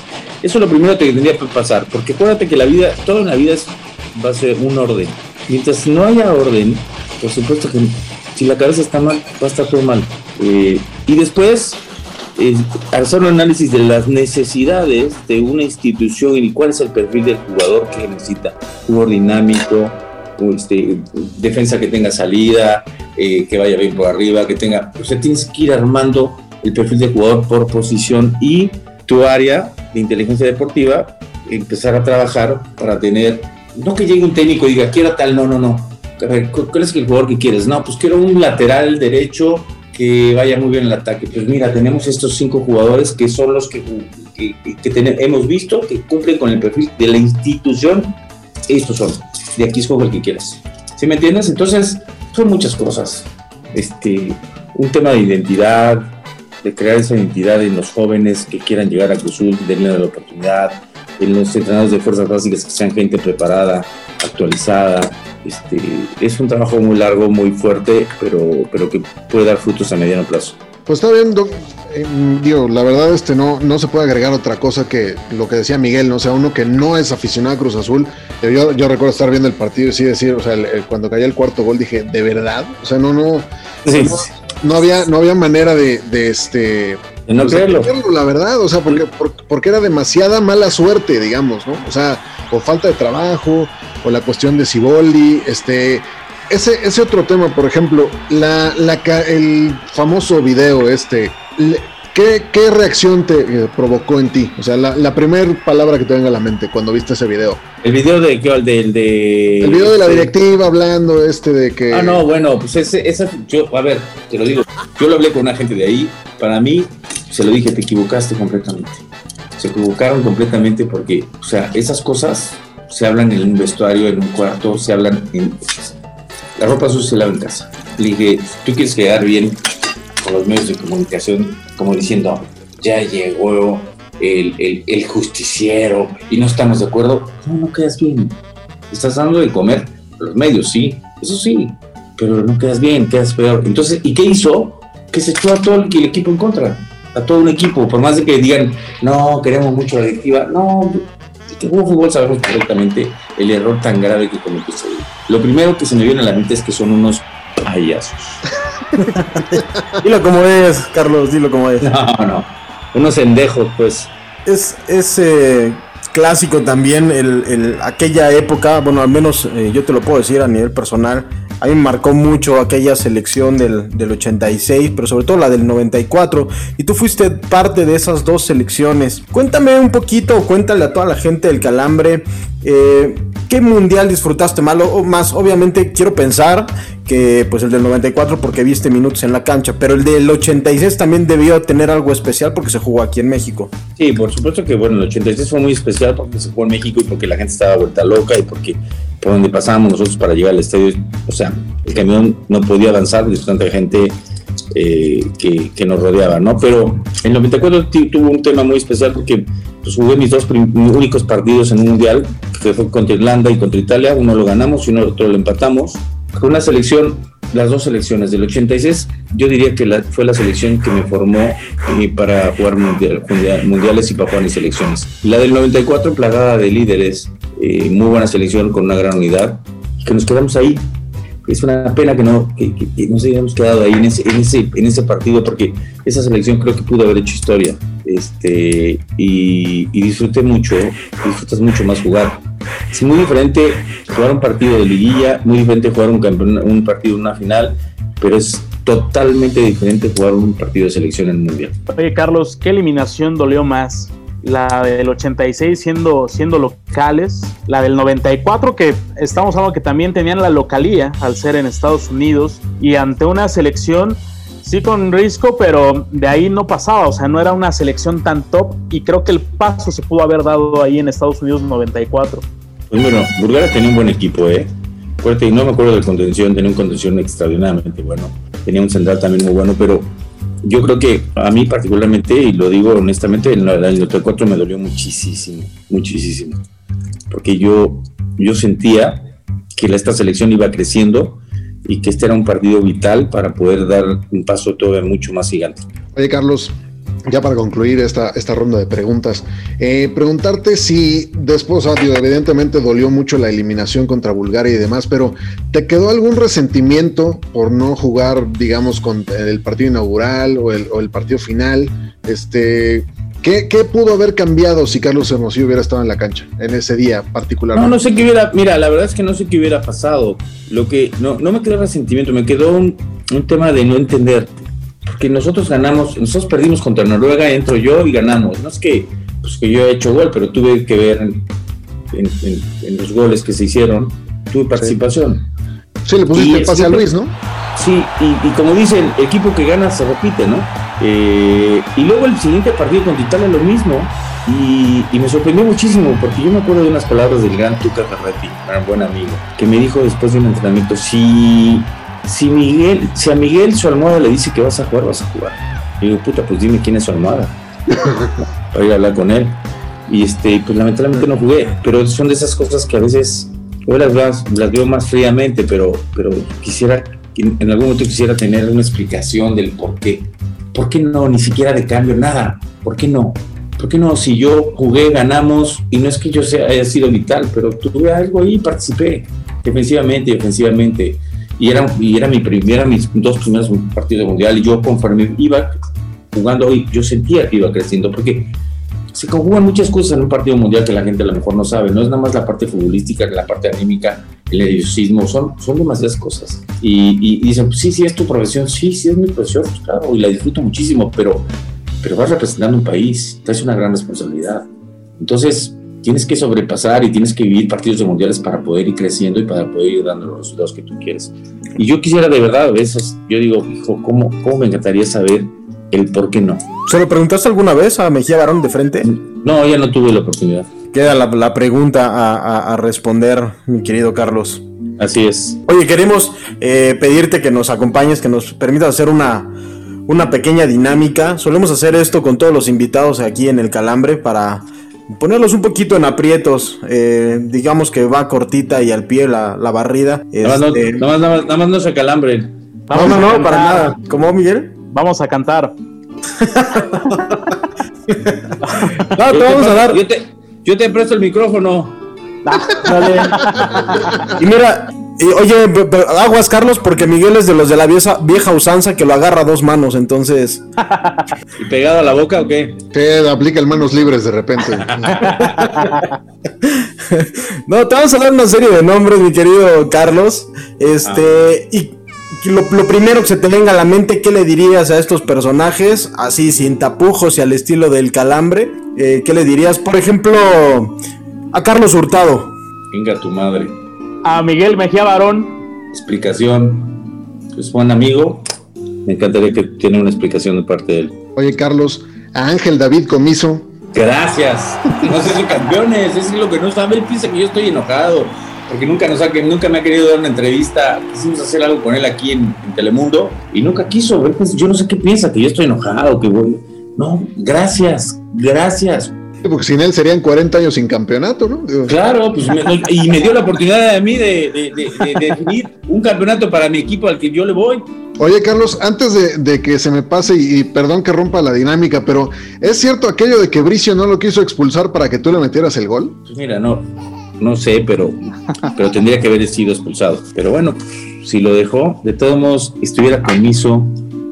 Eso es lo primero que tendría que pasar, porque acuérdate que la vida, toda la vida es, va a ser un orden. Mientras no haya orden, por supuesto que si la cabeza está mal, va a estar todo mal. Eh, y después, eh, hacer un análisis de las necesidades de una institución y cuál es el perfil del jugador que necesita. Jugador dinámico, este, defensa que tenga salida, eh, que vaya bien por arriba, que tenga... O sea, tienes que ir armando el perfil del jugador por posición y tu área de inteligencia deportiva, empezar a trabajar para tener... No que llegue un técnico y diga, quiero tal, no, no, no. A ver, ¿cu- ¿cuál es el jugador que quieres? No, pues quiero un lateral derecho que vaya muy bien el ataque. Pues mira, tenemos estos cinco jugadores que son los que, que, que hemos visto que cumplen con el perfil de la institución. Estos son. De aquí escoge el que quieras. ¿Sí me entiendes? Entonces, son muchas cosas. Este, un tema de identidad, de crear esa identidad en los jóvenes que quieran llegar a Cruzul, denle la oportunidad, en los entrenadores de fuerzas básicas que sean gente preparada, actualizada. Este, es un trabajo muy largo, muy fuerte, pero, pero que puede dar frutos a mediano plazo. Pues está bien, Doc. Eh, digo, la verdad este no, no se puede agregar otra cosa que lo que decía Miguel, ¿no? O sea, uno que no es aficionado a Cruz Azul. eh, Yo, yo recuerdo estar viendo el partido y sí decir, o sea, el- el- cuando cayó el cuarto gol dije, ¿de verdad? O sea, no, no, Sí, no, no había, no había manera de, de este de no pues, de creerlo. la verdad, o sea, porque, por- porque era demasiada mala suerte, digamos, ¿no? O sea, o falta de trabajo, o la cuestión de Ciboldi, este, ese, ese otro tema, por ejemplo, la, la, el famoso video este, ¿qué, qué reacción te eh, provocó en ti? O sea, la, la primera palabra que te venga a la mente cuando viste ese video. El video de el de, de, El video de la directiva hablando este de que... Ah, no, bueno, pues ese, esa, yo, a ver, te lo digo, yo lo hablé con una gente de ahí, para mí, se lo dije, te equivocaste completamente. Se equivocaron completamente porque, o sea, esas cosas se hablan en un vestuario, en un cuarto, se hablan en... La ropa sucia se lava en casa. Le dije, tú quieres quedar bien los medios de comunicación, como diciendo, ya llegó el, el, el justiciero y no estamos de acuerdo. No, no quedas bien. Estás dando de comer a los medios, sí, eso sí, pero no quedas bien, quedas peor. Entonces, ¿y qué hizo? Que se echó a todo el, equipo en contra, a todo un equipo, por más de que digan, no, queremos mucho la directiva, no, que jugó fútbol sabemos perfectamente el error tan grave que día. Lo primero que se me viene a la mente es que son unos payasos. *laughs* dilo como es, Carlos, dilo como es. No, no, unos endejos, pues. Es, es eh, clásico también el, el, aquella época, bueno, al menos eh, yo te lo puedo decir a nivel personal, a mí me marcó mucho aquella selección del, del, 86, pero sobre todo la del 94. Y tú fuiste parte de esas dos selecciones. Cuéntame un poquito, cuéntale a toda la gente del Calambre, eh, ¿qué mundial disfrutaste más? O más, obviamente quiero pensar que pues el del 94 porque viste minutos en la cancha, pero el del 86 también debió tener algo especial porque se jugó aquí en México. Sí, por supuesto que bueno, el 86 fue muy especial porque se jugó en México y porque la gente estaba vuelta loca y porque por donde pasábamos nosotros para llegar al estadio, o sea, el camión no podía avanzar de tanta gente eh, que, que, nos rodeaba, ¿no? Pero el 94 tuvo un tema muy especial porque pues, jugué mis dos únicos partidos en un mundial, que fue contra Irlanda y contra Italia, uno lo ganamos y uno otro lo empatamos. Con una selección, las dos selecciones del 86, yo diría que la, fue la selección que me formó para jugar mundial, mundial, mundiales y para jugar mis selecciones. La del 94, plagada de líderes, eh, muy buena selección con una gran unidad, que nos quedamos ahí es una pena que no que, que, que hayamos quedado ahí en ese, en ese, en ese partido porque esa selección creo que pudo haber hecho historia. Este y, y disfruté mucho disfrutas mucho más jugar. Es muy diferente jugar un partido de liguilla muy diferente jugar un, campeón, un partido una final pero es totalmente diferente jugar un partido de selección en el mundial. Oye Carlos ¿qué eliminación dolió más? La del 86 siendo, siendo locales, la del 94 que estamos hablando que también tenían la localía al ser en Estados Unidos y ante una selección sí con risco, pero de ahí no pasaba, o sea, no era una selección tan top y creo que el paso se pudo haber dado ahí en Estados Unidos 94. Pues bueno, Bulgaria tenía un buen equipo, ¿eh? Fuerte, y no me acuerdo de contención, tenía un contención extraordinariamente bueno, tenía un central también muy bueno, pero yo creo que a mí particularmente, y lo digo honestamente, en 94 me dolió muchísimo, muchísimo. Porque yo, yo sentía que esta selección iba creciendo y que este era un partido vital para poder dar un paso todavía mucho más gigante. Oye, Carlos, ya para concluir esta, esta ronda de preguntas, eh, preguntarte si después, evidentemente dolió mucho la eliminación contra Bulgaria y demás, pero ¿te quedó algún resentimiento por no jugar, digamos, con el partido inaugural o el, partido final? Este, ¿Qué, ¿Qué, pudo haber cambiado si Carlos Hermosillo hubiera estado en la cancha en ese día particularmente? No, no sé qué hubiera, mira, la verdad es que no sé qué hubiera pasado. Lo que, no, no me quedó resentimiento, me quedó un, un tema de no entender porque nosotros ganamos, nosotros perdimos contra Noruega, entro yo y ganamos. No es que, pues, que yo he hecho gol, pero tuve que ver en, en, en, en los goles que se hicieron, tuve participación. Sí, le pusiste el pase a Luis, ¿no? Sí, y, y, como dicen, equipo que gana se repite, ¿no? Eh, y luego el siguiente partido contra Italia lo mismo. Y, y, me sorprendió muchísimo porque yo me acuerdo de unas palabras del gran Tuca Ferretti, un buen amigo, que me dijo después de un entrenamiento, si si Miguel, si a Miguel su almohada le dice que vas a jugar, vas a jugar. Y digo, puta, pues dime quién es su almohada. *laughs* Ir a hablar con él. Y este, pues lamentablemente no jugué. Pero son de esas cosas que a veces, hoy las, las, las veo más fríamente, pero, pero quisiera, en algún momento quisiera tener una explicación del por qué. ¿Por qué no? Ni siquiera de cambio, nada. ¿Por qué no? ¿Por qué no? Si yo jugué, ganamos, y no es que yo sea, haya sido vital, pero tuve algo ahí, participé defensivamente y ofensivamente y era, y era mi primera, mis dos primeros partidos mundial y yo conforme iba jugando hoy, yo sentía que iba creciendo porque se conjugan muchas cosas en un partido mundial que la gente a lo mejor no sabe, no es nada más la parte futbolística, la parte anímica, el nerviosismo, son, son demasiadas cosas. Y, y, y dicen, pues sí, sí, es tu profesión, sí, sí, es mi profesión, pues claro, y la disfruto muchísimo, pero, pero vas representando un país, traes una gran responsabilidad. Entonces, tienes que sobrepasar y tienes que vivir partidos de mundiales para poder ir creciendo y para poder ir dando los resultados que tú quieres. Y yo quisiera de verdad, a veces, yo digo, hijo, ¿cómo, cómo me encantaría saber el por qué no? ¿Se lo preguntaste alguna vez a Mejía Barón de frente? No, ya no tuve la oportunidad. Queda la, la pregunta a, a- a responder, mi querido Carlos. Así es. Oye, queremos eh, pedirte que nos acompañes, que nos permitas hacer una, una pequeña dinámica. Solemos hacer esto con todos los invitados aquí en el Calambre para ponerlos un poquito en aprietos. Eh, digamos que va cortita y al pie la, la barrida. Nada más, no, Este, nada más- nada más- nada más no se calambre. no, Vamos no, no, para nada. ¿Cómo, Miguel? Vamos a cantar. *laughs* No, te vamos a dar. Yo te, yo te presto el micrófono. Y mira, y, oye, aguas, Carlos, porque Miguel es de los de la vieja, vieja usanza que lo agarra a dos manos, entonces. ¿Y pegado a la boca o qué? Que aplica el manos libres de repente. *laughs* No, te vamos a dar una serie de nombres, mi querido Carlos. Este, y y lo, lo primero que se te venga a la mente, ¿qué le dirías a estos personajes? Así, sin tapujos y al estilo del calambre. Eh, ¿Qué le dirías? Por ejemplo, a Carlos Hurtado. Venga tu madre. A Miguel Mejía Barón. Explicación. Es buen amigo. Me encantaría que tiene una explicación de parte de él. Oye, Carlos, a Ángel David Comiso. Gracias. No sé si campeones, es lo que no sabe. Él piensa que yo estoy enojado. Porque nunca nos ha, que nunca me ha querido dar una entrevista. Quisimos hacer algo con él aquí en, en Telemundo y nunca quiso. Yo no sé qué piensa, que yo estoy enojado, que voy. No, gracias, gracias. Porque sin él serían 40 años sin campeonato, ¿no? Digo, Claro, pues me- y me dio la oportunidad a mí de, de- de- de- de definir un campeonato para mi equipo al que yo le voy. Oye, Carlos, antes de, que se me pase y, y perdón que rompa la dinámica, pero ¿es cierto aquello de que Bricio no lo quiso expulsar para que tú le metieras el gol? Pues mira, no, no sé, pero, pero tendría que haber sido expulsado. Pero bueno, si lo dejó, de todos modos, estuviera comiso,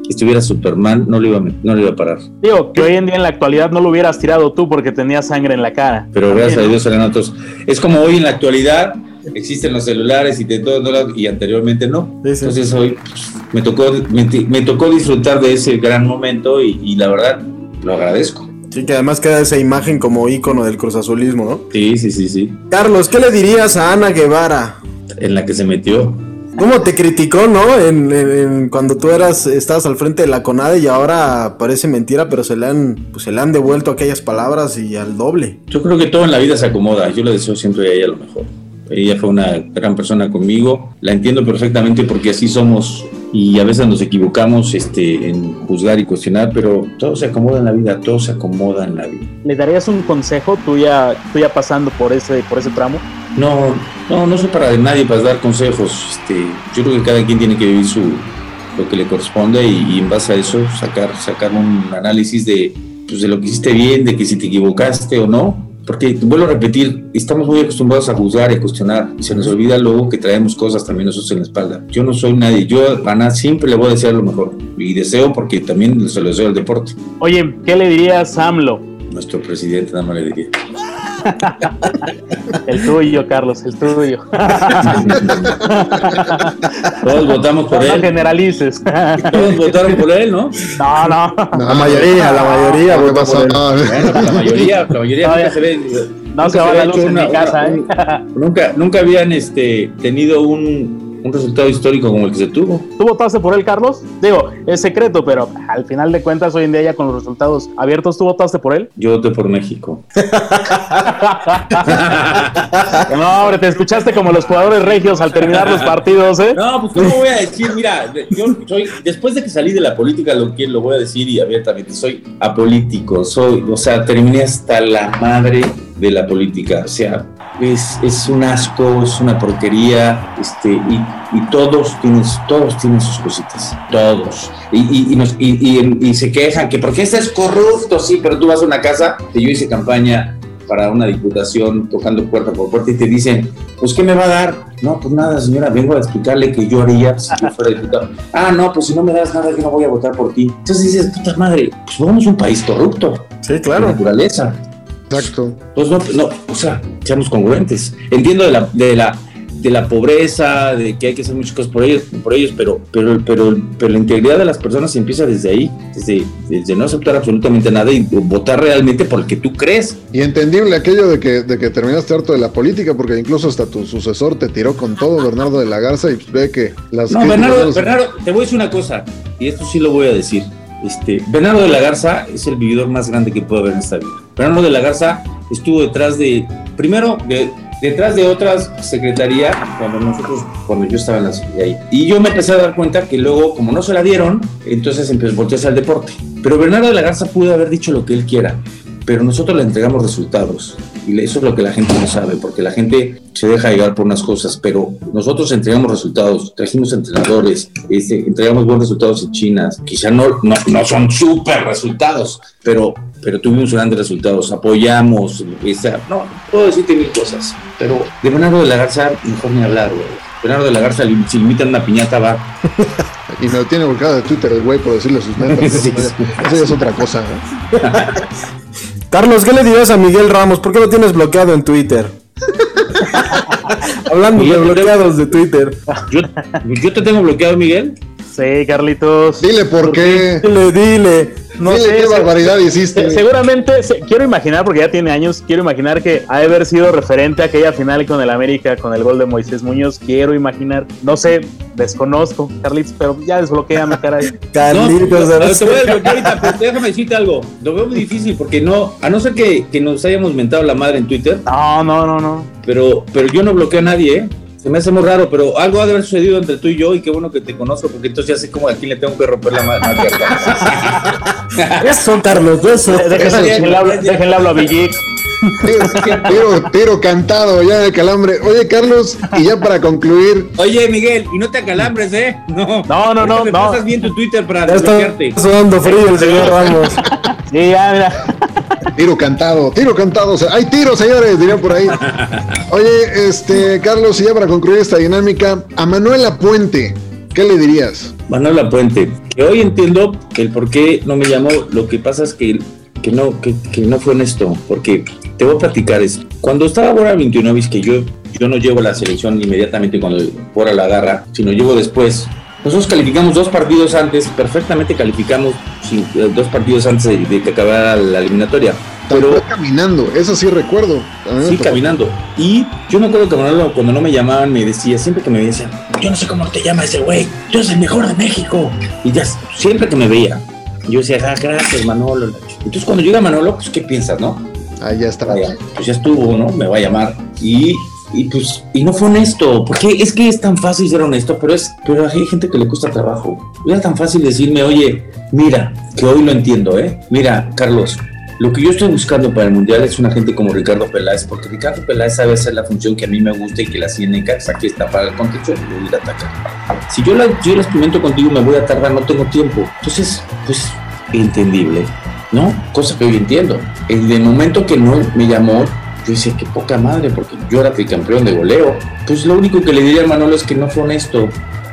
estuviera Superman, no lo iba a, no lo iba a parar. Digo, que hoy en día en la actualidad no lo hubieras tirado tú porque tenías sangre en la cara. Pero gracias a Dios eran otros. Es como hoy en la actualidad existen los celulares y de todos lados y anteriormente no. Sí, sí. Entonces hoy pues, me tocó me, me tocó disfrutar de ese gran momento y, y la verdad lo agradezco. Sí, que además queda esa imagen como ícono del cruzazulismo, ¿no? Sí, sí, sí, sí. Carlos, ¿qué le dirías a Ana Guevara? En la que se metió. ¿Cómo te criticó, no? En, en- en- cuando tú eras, estabas al frente de la CONADE y ahora parece mentira, pero se le han, pues, se le han devuelto aquellas palabras y al doble. Yo creo que todo en la vida se acomoda. Yo le deseo siempre a ella lo mejor. Ella fue una gran persona conmigo. La entiendo perfectamente porque así somos y a veces nos equivocamos este, en juzgar y cuestionar, pero todo se acomoda en la vida, todo se acomoda en la vida. ¿Le darías un consejo tú ya, tú ya pasando por ese, por ese tramo? No, no, no soy para nadie para dar consejos. Este, yo creo que cada quien tiene que vivir su lo que le corresponde y, y en base a eso sacar, sacar un análisis de, pues, de lo que hiciste bien, de que si te equivocaste o no. Porque vuelvo a repetir, estamos muy acostumbrados a juzgar y a cuestionar y se nos olvida luego que traemos cosas también nosotros en la espalda. Yo no soy nadie, yo a Ana siempre le voy a desear lo mejor y deseo porque también se lo deseo al deporte. Oye, ¿qué le dirías a AMLO? Nuestro presidente nada más le diría. El tuyo, Carlos, el tuyo. Todos votamos por No él. generalices. Todos votaron por él, ¿no? No, no. La mayoría, la mayoría ¿Qué votó pasó? por él. No, Bueno, pues la mayoría, la mayoría No, nunca se ve. No nunca se va la luz en mi casa, ¿eh? un- nunca, nunca habían este, tenido un, un resultado histórico como el que se tuvo. ¿Tú votaste por él, Carlos? Digo, es secreto, pero al final de cuentas, hoy en día ya con los resultados abiertos, ¿tú votaste por él? Yo voté por México. *laughs* No, hombre, te escuchaste como los jugadores regios al terminar los partidos, ¿eh? No, pues ¿cómo voy a decir? Mira, yo soy, después de que salí de la política, lo que lo voy a decir y abiertamente, soy apolítico, soy, o sea, terminé hasta la madre de la política, o sea, es, es un asco, es una porquería, este, y, y todos tienen, todos tienen sus cositas, todos, y, y, y nos- y- y- y se quejan que porque este es corrupto, sí, pero tú vas a una casa, que yo hice campaña para una diputación tocando puerta por puerta y te dicen, pues ¿qué me va a dar? No, pues nada, señora, vengo a explicarle que yo haría si yo fuera diputado. Ah, no, pues si no me das nada, yo no voy a votar por ti. Entonces dices, puta madre, pues somos un país corrupto, Sí, de claro. naturaleza. Exacto. Pues no, no, o sea, seamos congruentes. Entiendo de la, de la, de la pobreza, de que hay que hacer muchas cosas por ellos, por ellos pero, pero, pero, pero la integridad de las personas empieza desde ahí, desde, desde no aceptar absolutamente nada y votar realmente por el que tú crees. Y entendible aquello de que, de que terminaste harto de la política, porque incluso hasta tu sucesor te tiró con todo, Bernardo de la Garza, y ve que las... No, Bernardo, Bernardo, te voy a decir una cosa, y esto sí lo voy a decir. Este, Bernardo de la Garza es el vividor más grande que puede haber en esta vida. Bernardo de la Garza estuvo detrás de, primero, de, detrás de otras secretaría cuando nosotros, cuando yo estaba en la ahí. Y yo me empecé a dar cuenta que luego, como no se la dieron, entonces empezó a voltearse al deporte. Pero Bernardo de la Garza pudo haber dicho lo que él quiera, pero nosotros le entregamos resultados. Y eso es lo que la gente no sabe, porque la gente se deja llegar por unas cosas, pero nosotros entregamos resultados, trajimos entrenadores, este, entregamos buenos resultados en China, quizá no, no, no son súper resultados, pero, pero tuvimos grandes resultados, apoyamos, esa, no, puedo decirte mil cosas, pero de Bernardo de la Garza, mejor ni hablar, güey. Bernardo de la Garza, si limitan una piñata, va. *laughs* y me lo tiene volcado de Twitter el güey por decirle sus metas. *laughs* sí, eso, ya es otra cosa. *laughs* Carlos, ¿qué le dirías a Miguel Ramos? ¿Por qué lo tienes bloqueado en Twitter? *laughs* Hablando de bloqueados de Twitter. ¿Yo, ¿Yo, te tengo bloqueado, Miguel? Sí, Carlitos. Dile por qué. Dile, dile. No sé qué barbaridad hiciste. Seguramente, quiero imaginar, porque ya tiene años, quiero imaginar que ha de haber sido referente a aquella final con el América, con el gol de Moisés Muñoz. Quiero imaginar, no sé, desconozco, Carlitos, pero ya desbloqueame, caray. *laughs* Carlitos, no, te voy a desbloquear ahorita, *laughs* pero déjame decirte algo. Lo veo muy difícil porque no, a no ser que, que nos hayamos mentado la madre en Twitter. No, no, no, no. Pero, pero yo no bloqueo a nadie, ¿eh? Se me hace muy raro, pero algo ha de haber sucedido entre tú y yo y qué bueno que te conozco, porque entonces ya sé cómo a quién le tengo que romper la madre. *laughs* eso, Carlos, eso. Déjenle hablo a Villic. Tiro, tiro, cantado ya de calambre. Oye, Carlos, y ya para concluir. Oye, Miguel, y no te acalambres, ¿eh? No, no, no. no, me no. pasas bien tu Twitter para desbloquearte. Está sudando frío el señor Ramos. sí, ya, mira. Tiro cantado, tiro cantado. hay tiro, señores, dirían por ahí. Oye, este, Carlos, y ya para concluir esta dinámica, a Manuela Puente, ¿qué le dirías? Manuela Puente, que hoy entiendo que el por qué no me llamó, lo que pasa es que, que, no, que, que no fue honesto, porque te voy a platicar esto. Cuando estaba Bora 29, que yo, yo no llevo la selección inmediatamente cuando Bora la agarra, sino llevo después. Nosotros calificamos dos partidos antes, perfectamente calificamos eh, dos partidos antes de, que acabara la eliminatoria. Pero caminando, eso sí recuerdo. Sí, caminando. Y yo me acuerdo que Manolo, cuando no me llamaban, me decía, siempre que me decían, yo no sé cómo te llama ese güey, yo soy el mejor de México. Y ya, siempre que me veía, yo decía, ah, gracias, Manolo. Entonces, cuando llega Manolo, pues, ¿qué piensas, no? Ahí ya está. Pues ya estuvo, ¿no? Me va a llamar. Y y pues y no fue honesto porque es que es tan fácil ser honesto pero es pero hay gente que le cuesta trabajo era tan fácil decirme oye mira que hoy lo entiendo eh mira Carlos lo que yo estoy buscando para el mundial es una gente como Ricardo Peláez porque Ricardo Peláez sabe hacer la función que a mí me gusta y que la tiene aquí está para el contexto y ir a atacar si yo la yo la experimento contigo me voy a tardar no tengo tiempo entonces pues entendible ¿no? Cosa que hoy entiendo. En el momento que no me llamó, yo decía, qué poca madre, porque yo era tricampeón de goleo. Pues lo único que le diría a Manolo es que no fue honesto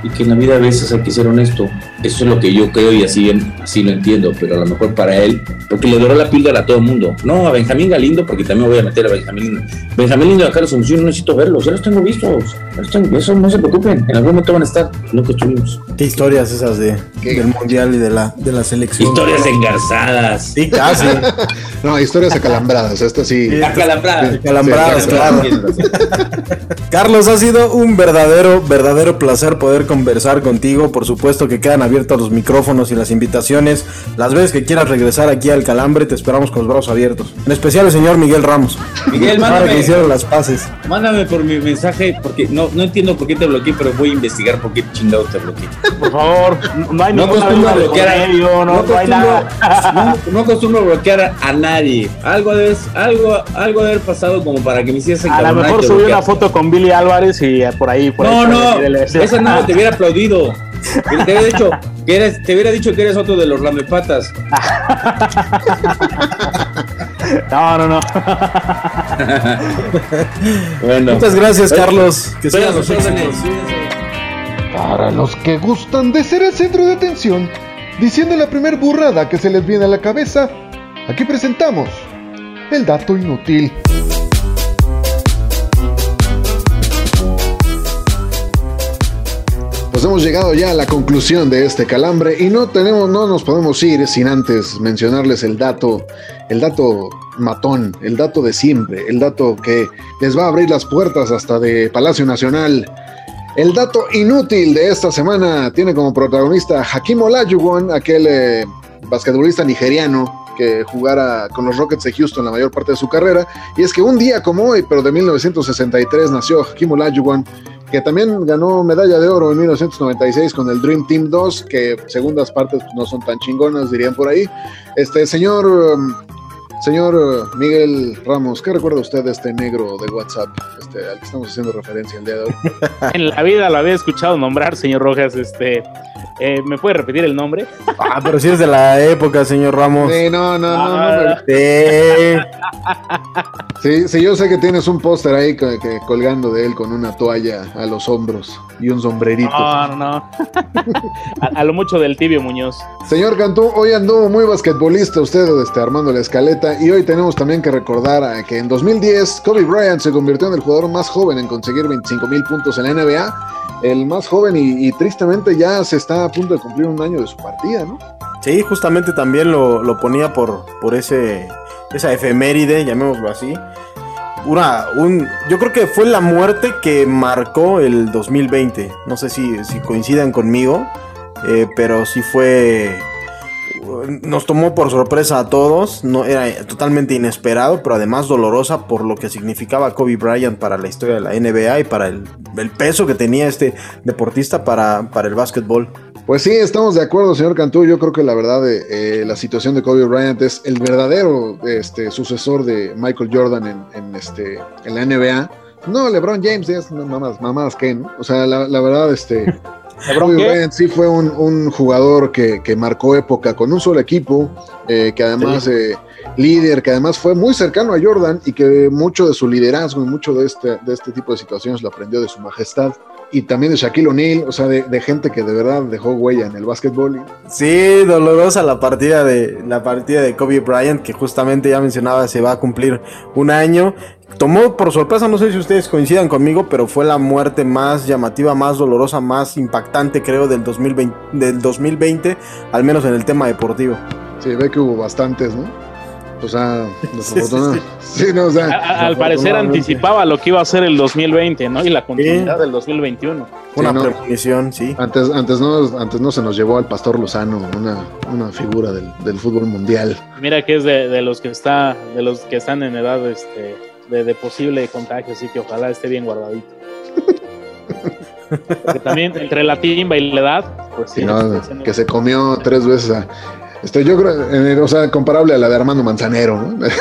y que en la vida a veces hay que ser honesto. Eso es lo que yo creo y así, así lo entiendo, pero a lo mejor para él, porque le doró la píldora a todo el mundo. No, a Benjamín Galindo, porque también voy a meter a Benjamín Lindo. Benjamín Lindo y a Carlos Asunción no necesito verlos, ya los tengo vistos. Eso no se preocupen, en algún momento van a estar, no construimos. ¿Qué historias esas de, del mundial y de la, de la selección? Historias engarzadas. Sí, casi. *laughs* no, historias acalambradas, esto sí. Acalambradas. Acalambradas, claro. *laughs* Carlos, ha sido un verdadero, verdadero placer poder conversar contigo. Por supuesto que quedan abiertos los micrófonos y las invitaciones. Las veces que quieras regresar aquí al Calambre, te esperamos con los brazos abiertos. En especial el señor Miguel Ramos. Miguel, mándame. que hicieron las paces. Mándame por mi mensaje, porque no, no entiendo por qué te bloqueé, pero voy a investigar por qué chingado te bloqueé. Por favor, no hay no acostumbro bloquear a medio, no, no, hay nada. *laughs* No, acostumbro bloquear a nadie. Algo debe, algo, algo debe haber pasado como para que me hiciesen A lo mejor subí una foto con Billy Álvarez y por ahí. Por no, no, esa no te hubiera aplaudido. Te hubiera dicho que eres, te hubiera dicho que eres otro de los lamepatas. No, no, no. bueno. Muchas gracias, Carlos. Que sean los Para los que gustan de ser el centro de atención, diciendo la primer burrada que se les viene a la cabeza, aquí presentamos el dato inútil. Pues hemos llegado ya a la conclusión de este calambre y no tenemos, no nos podemos ir sin antes mencionarles el dato, el dato matón, el dato de siempre, el dato que les va a abrir las puertas hasta de Palacio Nacional. El dato inútil de esta semana tiene como protagonista Hakim Olajuwon, aquel eh, basquetbolista nigeriano que jugara con los Rockets de Houston la mayor parte de su carrera. Y es que un día como hoy, pero de 1963, nació Hakim Olajuwon, que también ganó medalla de oro en 1996 con el Dream Team 2, que segundas partes no son tan chingonas, dirían por ahí. Este señor, um, señor uh, Miguel Ramos, ¿qué recuerda usted de este negro de WhatsApp este, al que estamos haciendo referencia el día de hoy? *laughs* En la vida lo había escuchado nombrar, señor Rojas. Este, eh, ¿Me puede repetir el nombre? Ah, pero si es de la época, señor Ramos. Sí, no, no, no, no, Ah. Sí. Sí, sí, yo sé que tienes un póster ahí que- que colgando de él con una toalla a los hombros y un sombrerito. No, no, no. *laughs* a, a lo mucho del tibio Muñoz. Señor Cantú, hoy anduvo muy basquetbolista usted este, armando la escaleta y hoy tenemos también que recordar a que en 2010 Kobe Bryant se convirtió en el jugador más joven en conseguir 25 mil puntos en la NBA, el más joven y, y tristemente ya se está a punto de cumplir un año de su partida, ¿no? Sí, justamente también lo, lo ponía por, por ese, esa efeméride, llamémoslo así. Una, un, yo creo que fue la muerte que marcó el 2020. No sé si, si coincidan conmigo, eh, pero sí fue... Nos tomó por sorpresa a todos, no era totalmente inesperado, pero además dolorosa por lo que significaba Kobe Bryant para la historia de la NBA y para el, el peso que tenía este deportista para, para el básquetbol. Pues sí, estamos de acuerdo, señor Cantú. Yo creo que la verdad, eh, eh, la situación de Kobe Bryant es el verdadero este, sucesor de Michael Jordan en, en, este, en la NBA. No, LeBron James es mamadas, mamadas que, ¿no? O sea, la, la verdad, este. *laughs* Qué? Bryant sí fue un, un jugador que, que marcó época con un solo equipo, eh, que además eh, líder, que además fue muy cercano a Jordan y que mucho de su liderazgo y mucho de este, de este tipo de situaciones lo aprendió de su majestad y también de Shaquille O'Neal, o sea, de, de gente que de verdad dejó huella en el básquetbol. Sí, dolorosa la partida de la partida de Kobe Bryant que justamente ya mencionaba se va a cumplir un año. Tomó por sorpresa, no sé si ustedes coincidan conmigo, pero fue la muerte más llamativa, más dolorosa, más impactante creo del 2020, del 2020 al menos en el tema deportivo. Sí, ve que hubo bastantes, ¿no? O sea, *laughs* Sí, sí, sí. sí, no, o sea, A- al parecer anticipaba lo que iba a ser el 2020, ¿no? Y la continuidad del 2021. Una no. premonición, sí. antes, antes, no, antes no se nos llevó al Pastor Lozano, una, una figura del, del fútbol mundial. Mira que es de, de los que está, de los que están en edad este, de, de posible contagio, así que ojalá esté bien guardadito. *laughs* Porque también entre la timba y la edad, pues sí. No- que se comió tres veces a. Esto yo creo, eh, o sea, comparable a la de Armando Manzanero, ¿no? *laughs*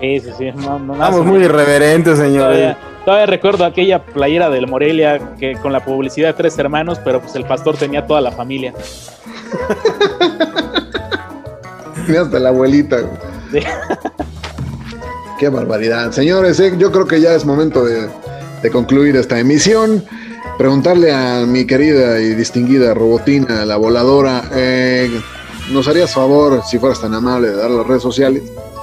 Sí, sí, sí. no- no- o muy irreverentes, señores. Todavía, todavía recuerdo aquella playera del Morelia que con la publicidad de tres hermanos, pero pues el pastor tenía toda la familia. Ni hasta la abuelita. Sí. Qué barbaridad. Señores, eh, yo creo que ya es momento de, de concluir esta emisión. Preguntarle a mi querida y distinguida Robotina, la voladora, eh, ¿nos harías favor, si fueras tan amable, de dar las redes sociales?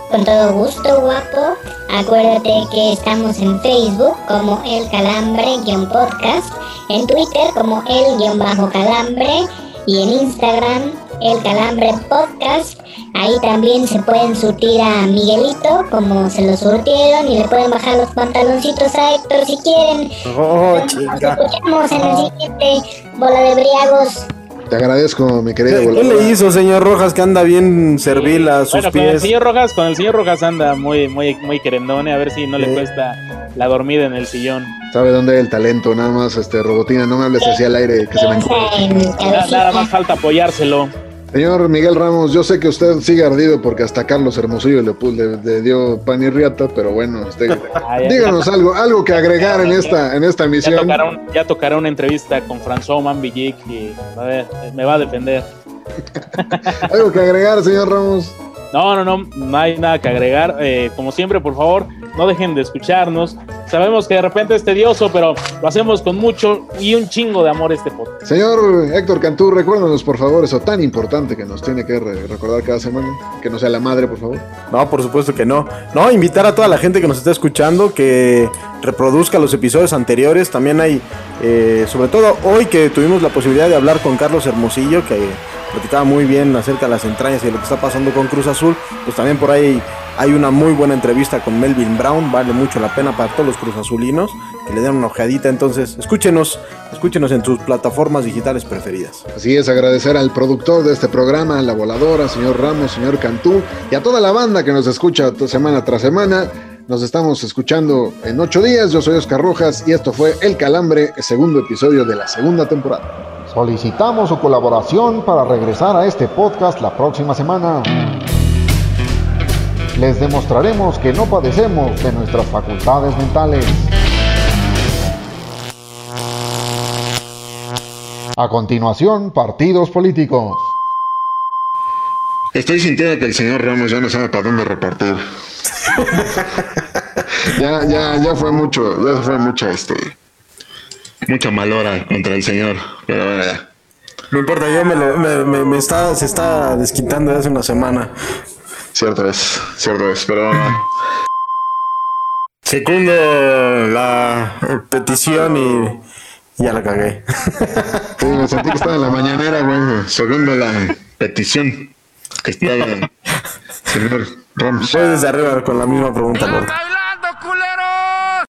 Con todo gusto, guapo. Acuérdate que estamos en Facebook como El Calambre-podcast, en Twitter como El-Calambre y en Instagram El Calambre Podcast. Ahí también se pueden surtir a Miguelito como se lo surtieron y le pueden bajar los pantaloncitos a Héctor si quieren. Oh, Nos escuchamos en el siguiente Bola de Briagos. Te agradezco, mi querida ¿Qué, qué le hizo, señor Rojas, que anda bien servil a sus Bueno, con el pies? señor Rojas, con el señor Rojas anda muy, muy, muy querendone, a ver si no le Sí. cuesta la dormida en el sillón. Sabe dónde hay el talento, nada más, este, Robotina, no me hables así al aire, que se me Nada, nada más falta apoyárselo. Señor Miguel Ramos, yo sé que usted sigue ardido porque hasta Carlos Hermosillo le, le- le dio pan y riata, pero bueno, este, *laughs* Ah, díganos algo, algo que agregar en esta, en esta Ya emisión. tocará, un- ya tocará una entrevista con François Mambillic y a ver, me va a defender. *laughs* Algo que agregar, señor Ramos. No, no, no, no hay nada que agregar. Eh, como siempre, por favor, no dejen de escucharnos. Sabemos que de repente es tedioso, pero lo hacemos con mucho y un chingo de amor este podcast. Señor Héctor Cantú, recuérdanos por favor eso tan importante que nos tiene que re- recordar cada semana, que no sea la madre, por favor. No, por supuesto que no. No, invitar a toda la gente que nos está escuchando que reproduzca los episodios anteriores. También hay, eh, sobre todo hoy que tuvimos la posibilidad de hablar con Carlos Hermosillo, que platicaba muy bien acerca de las entrañas y de lo que está pasando con Cruz Azul, pues también por ahí hay una muy buena entrevista con Melvin Brown, vale mucho la pena para todos los Cruz Azulinos, que le den una ojeadita, entonces escúchenos, escúchenos en sus plataformas digitales preferidas. Así es, agradecer al productor de este programa, la voladora, señor Ramos, señor Cantú, y a toda la banda que nos escucha semana tras semana. Nos estamos escuchando en ocho días. Yo soy Oscar Rojas y esto fue El Calambre, segundo episodio de la segunda temporada. Solicitamos su colaboración para regresar a este podcast la próxima semana les demostraremos que no padecemos de nuestras facultades mentales. A continuación, partidos políticos. Estoy sintiendo que el señor Ramos ya no sabe para dónde repartir. Ya, ya, ya fue mucho, ya fue mucha, este, mucha malora contra el señor. Pero bueno, ya. No importa, yo me, lo, me, me, está, se está desquitando hace una semana. Cierto es, cierto es, pero... Segundo la petición y ya la cagué. Sí, me sentí que estaba en la mañanera, güey. Segundo la petición que estaba señor Desde arriba con la misma pregunta.